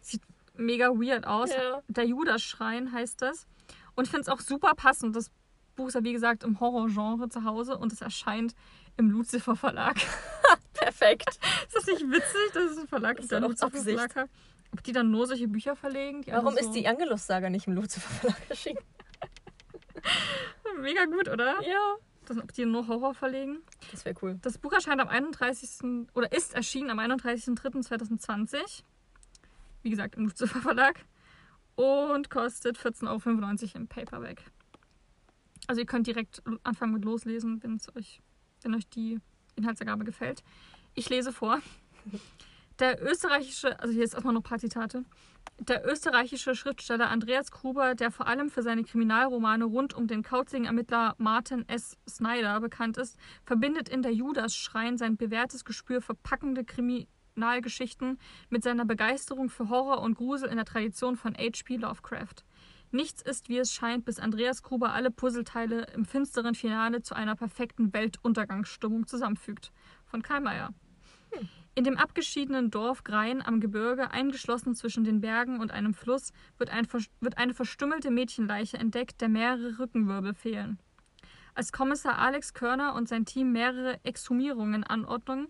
Sieht mega weird aus. Ja. Der Judas-Schrein heißt das. Und ich finde es auch super passend. Das Buch ist ja wie gesagt im Horrorgenre zu Hause und es erscheint im Lucifer Verlag. Perfekt. Ist das nicht witzig, dass es ein Verlag Das ist, ist der Lucifer. Verlag hat? Ob die dann nur solche Bücher verlegen? Warum alle ist die Angelus-Saga nicht im Lucifer Verlag erschienen? Mega gut, oder? Ja. Das, ob die nur Horror verlegen? Das wäre cool. Das Buch erscheint am 31. oder ist erschienen am 31.03.2020. Wie gesagt, im Lucifer Verlag. Und kostet 14,95 Euro im Paperback. Also ihr könnt direkt anfangen mit loslesen, wenn's euch, wenn euch die Inhaltsangabe gefällt. Ich lese vor. Der österreichische, also hier ist erstmal noch ein paar Zitate. Der österreichische Schriftsteller Andreas Gruber, der vor allem für seine Kriminalromane rund um den kauzigen Ermittler Martin S. Snyder bekannt ist, verbindet in der Judas-Schrein sein bewährtes Gespür für packende Kriminalgeschichten mit seiner Begeisterung für Horror und Grusel in der Tradition von H.P. Lovecraft. Nichts ist, wie es scheint, bis Andreas Gruber alle Puzzleteile im finsteren Finale zu einer perfekten Weltuntergangsstimmung zusammenfügt. Von Karl Mayer. In dem abgeschiedenen Dorf Grein am Gebirge, eingeschlossen zwischen den Bergen und einem Fluss, wird, ein, wird eine verstümmelte Mädchenleiche entdeckt, der mehrere Rückenwirbel fehlen. Als Kommissar Alex Körner und sein Team mehrere Exhumierungen anordnen,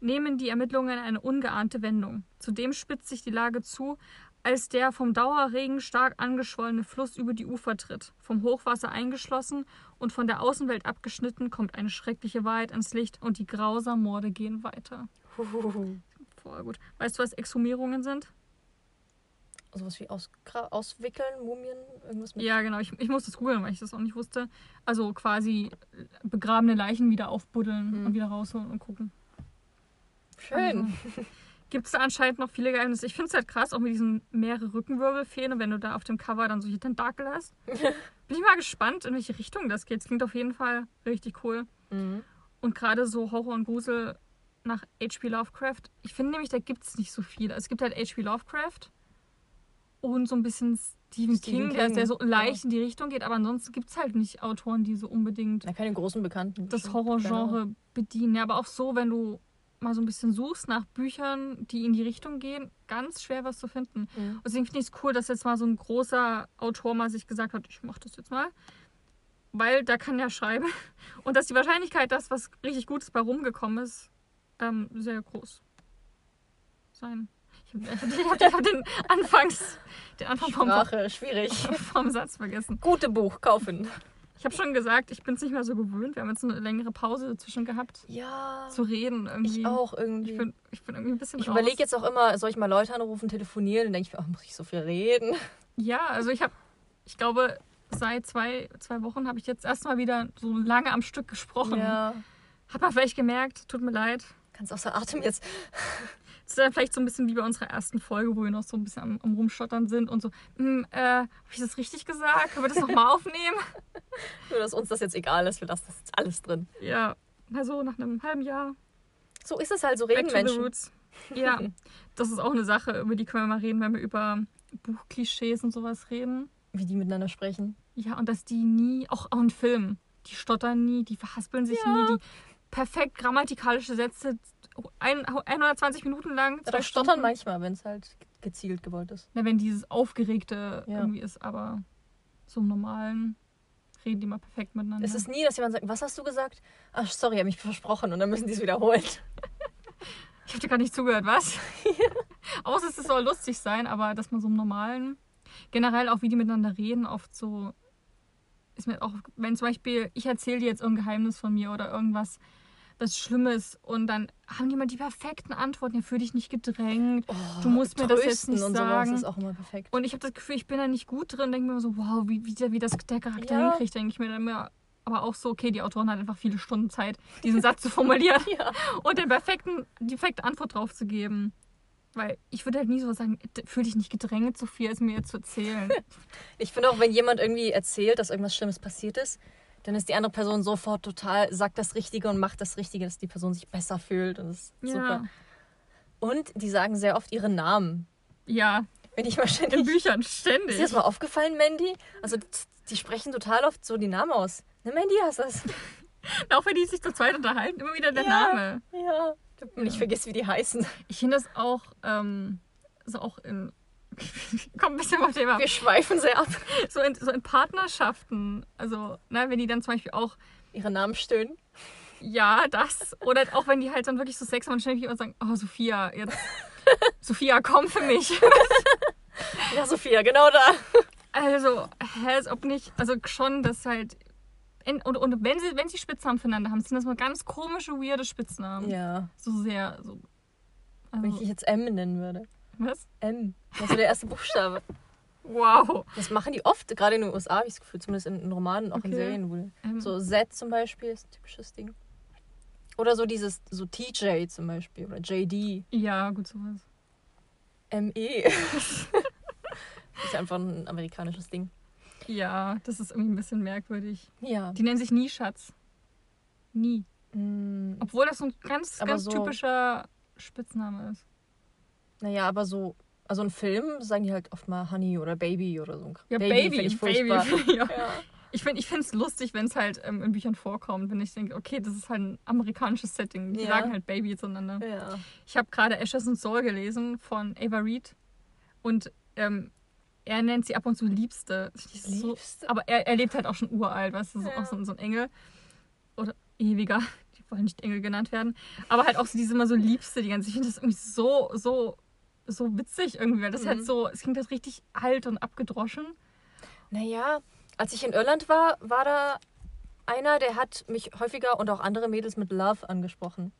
nehmen die Ermittlungen eine ungeahnte Wendung. Zudem spitzt sich die Lage zu, als der vom Dauerregen stark angeschwollene Fluss über die Ufer tritt, vom Hochwasser eingeschlossen und von der Außenwelt abgeschnitten, kommt eine schreckliche Wahrheit ans Licht und die grausamen Morde gehen weiter. Voll gut. Weißt du, was Exhumierungen sind? Sowas wie aus, auswickeln, Mumien, irgendwas mit. Ja, genau. Ich, ich musste es googeln, weil ich das auch nicht wusste. Also quasi begrabene Leichen wieder aufbuddeln Mhm. und wieder rausholen und gucken. Schön. Gibt es da anscheinend noch viele Geheimnisse. Ich finde es halt krass, auch mit diesen mehrere Rückenwirbelfehlen, wenn du da auf dem Cover dann solche Tentakel hast. Bin ich mal gespannt, in welche Richtung das geht. Es klingt auf jeden Fall richtig cool. Mhm. Und gerade so Horror und Grusel nach H.P. Lovecraft. Ich finde nämlich, da gibt es nicht so viel. Also es gibt halt H.P. Lovecraft und so ein bisschen Stephen, Stephen King, Der, King, der so leicht ja. in die Richtung geht. Aber ansonsten gibt es halt nicht Autoren, die so unbedingt Na, keine großen Bekannten. das. Horrorgenre bedienen. Ja, aber auch so, wenn du mal so ein bisschen suchst nach Büchern, die in die Richtung gehen, ganz schwer was zu finden. Mhm. Und Deswegen finde ich es cool, dass jetzt mal so ein großer Autor mal sich gesagt hat, ich mache das jetzt mal. Weil der kann ja schreiben. Und dass die Wahrscheinlichkeit, dass was richtig Gutes bei rumgekommen ist, ähm, sehr groß sein. Ich habe hab, hab den Anfangs, den Anfang vom, Sprache, schwierig. vom Satz vergessen. Gute Buch kaufen. Ich habe schon gesagt, ich bin es nicht mehr so gewöhnt. Wir haben jetzt eine längere Pause dazwischen gehabt, Ja. zu reden irgendwie. Ich auch irgendwie. Ich bin, ich bin irgendwie ein bisschen Ich überlege jetzt auch immer, soll ich mal Leute anrufen, telefonieren? Dann denke ich mir, oh, muss ich so viel reden? Ja, also ich habe, ich glaube, seit zwei, zwei Wochen habe ich jetzt erstmal wieder so lange am Stück gesprochen. Ja. Hab man vielleicht gemerkt, tut mir leid. Ganz außer Atem jetzt. Das ist dann vielleicht so ein bisschen wie bei unserer ersten Folge, wo wir noch so ein bisschen am, am Rumstottern sind und so, hm, äh, habe ich das richtig gesagt? Können wir das nochmal aufnehmen? Nur, dass uns das jetzt egal ist, wir lassen das jetzt alles drin. Ja, also nach einem halben Jahr. So ist es halt, so Back reden the Menschen. Ja, das ist auch eine Sache, über die können wir mal reden, wenn wir über Buchklischees und sowas reden. Wie die miteinander sprechen. Ja, und dass die nie, auch, auch in Filmen, die stottern nie, die verhaspeln sich Ja. nie, die perfekt grammatikalische Sätze, ein, 120 Minuten lang. Doch stottern manchmal, wenn es halt gezielt gewollt ist. Ja, wenn dieses Aufgeregte Ja. irgendwie ist, aber so im Normalen reden die mal perfekt miteinander. Es ist nie, dass jemand sagt, was hast du gesagt? Ach, sorry, ich habe mich versprochen und dann müssen die es wiederholen. ich habe dir gar nicht zugehört, was? Außer es soll lustig sein, aber dass man so im Normalen, generell auch wie die miteinander reden, oft so, ist mir auch, wenn zum Beispiel, ich erzähle dir jetzt irgendein Geheimnis von mir oder irgendwas, was Schlimmes und dann haben die mal die perfekten Antworten, ja, für dich nicht gedrängt. Du musst mir das jetzt nicht und sagen. ist auch immer perfekt. Und ich habe das Gefühl, ich bin da nicht gut drin, denke mir immer so, wow, wie, wie, der, wie das der Charakter Ja. hinkriegt, denke ich mir dann immer. Aber auch so, okay, die Autorin hat einfach viele Stunden Zeit, diesen Satz zu formulieren Ja. und den perfekten, die perfekte Antwort drauf zu geben. Weil ich würde halt nie so sagen, fühl dich nicht gedrängt, so viel als mir jetzt zu erzählen. Ich finde auch, wenn jemand irgendwie erzählt, dass irgendwas Schlimmes passiert ist, dann ist die andere Person sofort total, sagt das Richtige und macht das Richtige, dass die Person sich besser fühlt. Und das ist super. Und die sagen sehr oft ihre Namen. Ja, Wenn ich mal in ständig. Büchern Ist dir ständig. das mal aufgefallen, Mandy? Also, die sprechen total oft so die Namen aus. Ne, Mandy hast das. Auch wenn die sich zu zweit unterhalten, immer wieder der Ja. Name. Ja. Und ich vergesse, wie die heißen. Ich finde das auch, ähm, so auch in. Komm ein bisschen auf Thema. Wir schweifen sehr ab. So in, so in Partnerschaften. Also, ne, wenn die dann zum Beispiel auch Ihre Namen stöhnen. Ja, das. Oder auch wenn die halt dann wirklich so Sex haben und ständig immer sagen, oh Sophia, jetzt. Sophia, komm für mich. Ja, Sophia, genau da. Also, als ob nicht. Also schon, dass halt. in- Und, und wenn sie, wenn sie Spitznamen füreinander haben, sind das mal ganz komische, weirde Spitznamen. Ja. So sehr. So, Wenn ich also, dich jetzt M nennen würde. Was? M. Das ist so der erste Buchstabe. Wow. Das machen die oft, gerade in den USA, habe ich das Gefühl, zumindest in, in Romanen, auch in Okay. Serien. Wo Ähm, so Z zum Beispiel ist ein typisches Ding. Oder so dieses, so TJ zum Beispiel oder JD. Ja, gut, sowas. ME. ist einfach ein amerikanisches Ding. Ja, das ist irgendwie ein bisschen merkwürdig. Ja. Die nennen sich nie Schatz. Nie. Mm, Obwohl das so ein ganz, Aber ganz so- typischer Spitzname ist. Naja, aber so, also in Filmen sagen die halt oft mal Honey oder Baby oder so. Ja, Baby, Baby, ich Baby. furchtbar. ja. Ja. Ich finde es lustig, wenn es halt ähm, in Büchern vorkommt, wenn ich denke, okay, das ist halt ein amerikanisches Setting. Die Ja. sagen halt Baby zueinander. ja. Ich habe gerade Ashes and Soul gelesen von Ava Reed und ähm, er nennt sie ab und zu Liebste. Ist So, Liebste. aber er, er lebt halt auch schon uralt, weißt du, so, Ja. auch so, ein- so ein Engel. Oder ewiger. Die wollen nicht Engel genannt werden. Aber halt auch so diese immer so Liebste die ganze. Ich finde das irgendwie so, so so witzig irgendwie, weil das Mhm. halt so, es klingt halt richtig alt und abgedroschen. Naja, als ich in Irland war, war da einer, der hat mich häufiger und auch andere Mädels mit Love angesprochen.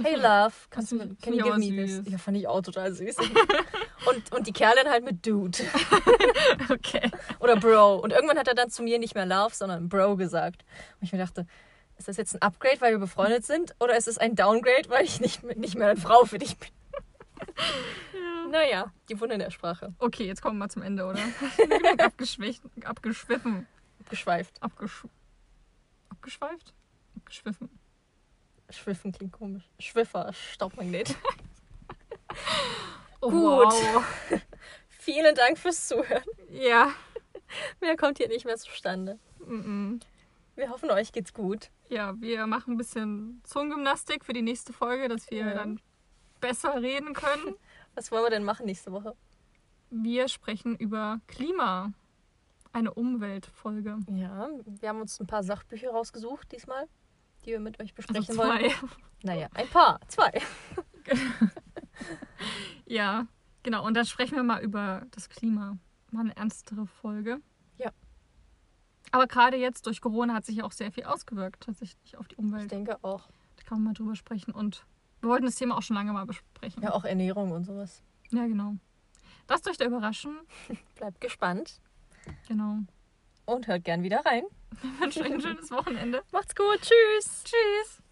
Hey Love, kannst du find can you give me this? Ja, fand ich auch total süß. und, und die Kerlin halt mit Dude Okay. oder Bro. Und irgendwann hat er dann zu mir nicht mehr Love, sondern Bro gesagt. Und ich mir dachte, ist das jetzt ein Upgrade, weil wir befreundet sind? Oder ist es ein Downgrade, weil ich nicht, nicht mehr eine Frau für dich bin? Naja, die Wunder der Sprache. Okay, jetzt kommen wir mal zum Ende, oder? Abgeschwiffen. Geschweift. Abgesch abgeschweift? Abgeschwiffen. Schwiffen klingt komisch. Schwiffer, Staubmagnet. Oh, Gut. Wow. Vielen Dank fürs Zuhören. Ja. Mehr kommt hier nicht mehr zustande. Mm-mm. Wir hoffen, euch geht's gut. Ja, wir machen ein bisschen Zungengymnastik für die nächste Folge, dass wir Ja. dann besser reden können. Was wollen wir denn machen nächste Woche? Wir sprechen über Klima. Eine Umweltfolge. Ja, wir haben uns ein paar Sachbücher rausgesucht diesmal, die wir mit euch Also besprechen wollen. zwei. Naja, ein paar, zwei. Ja, genau. Und dann sprechen wir mal über das Klima. Mal eine ernstere Folge. Ja. Aber gerade jetzt durch Corona hat sich ja auch sehr viel ausgewirkt, tatsächlich auf die Ich Umwelt. denke auch. Da kann man mal drüber sprechen. Und wir wollten das Thema auch schon lange mal besprechen. Ja, auch Ernährung und sowas. Ja, genau. Lasst euch da überraschen. Bleibt gespannt Genau. und hört gern wieder rein. Ich wünsche euch ein schönes Wochenende. Macht's gut, tschüss. Tschüss.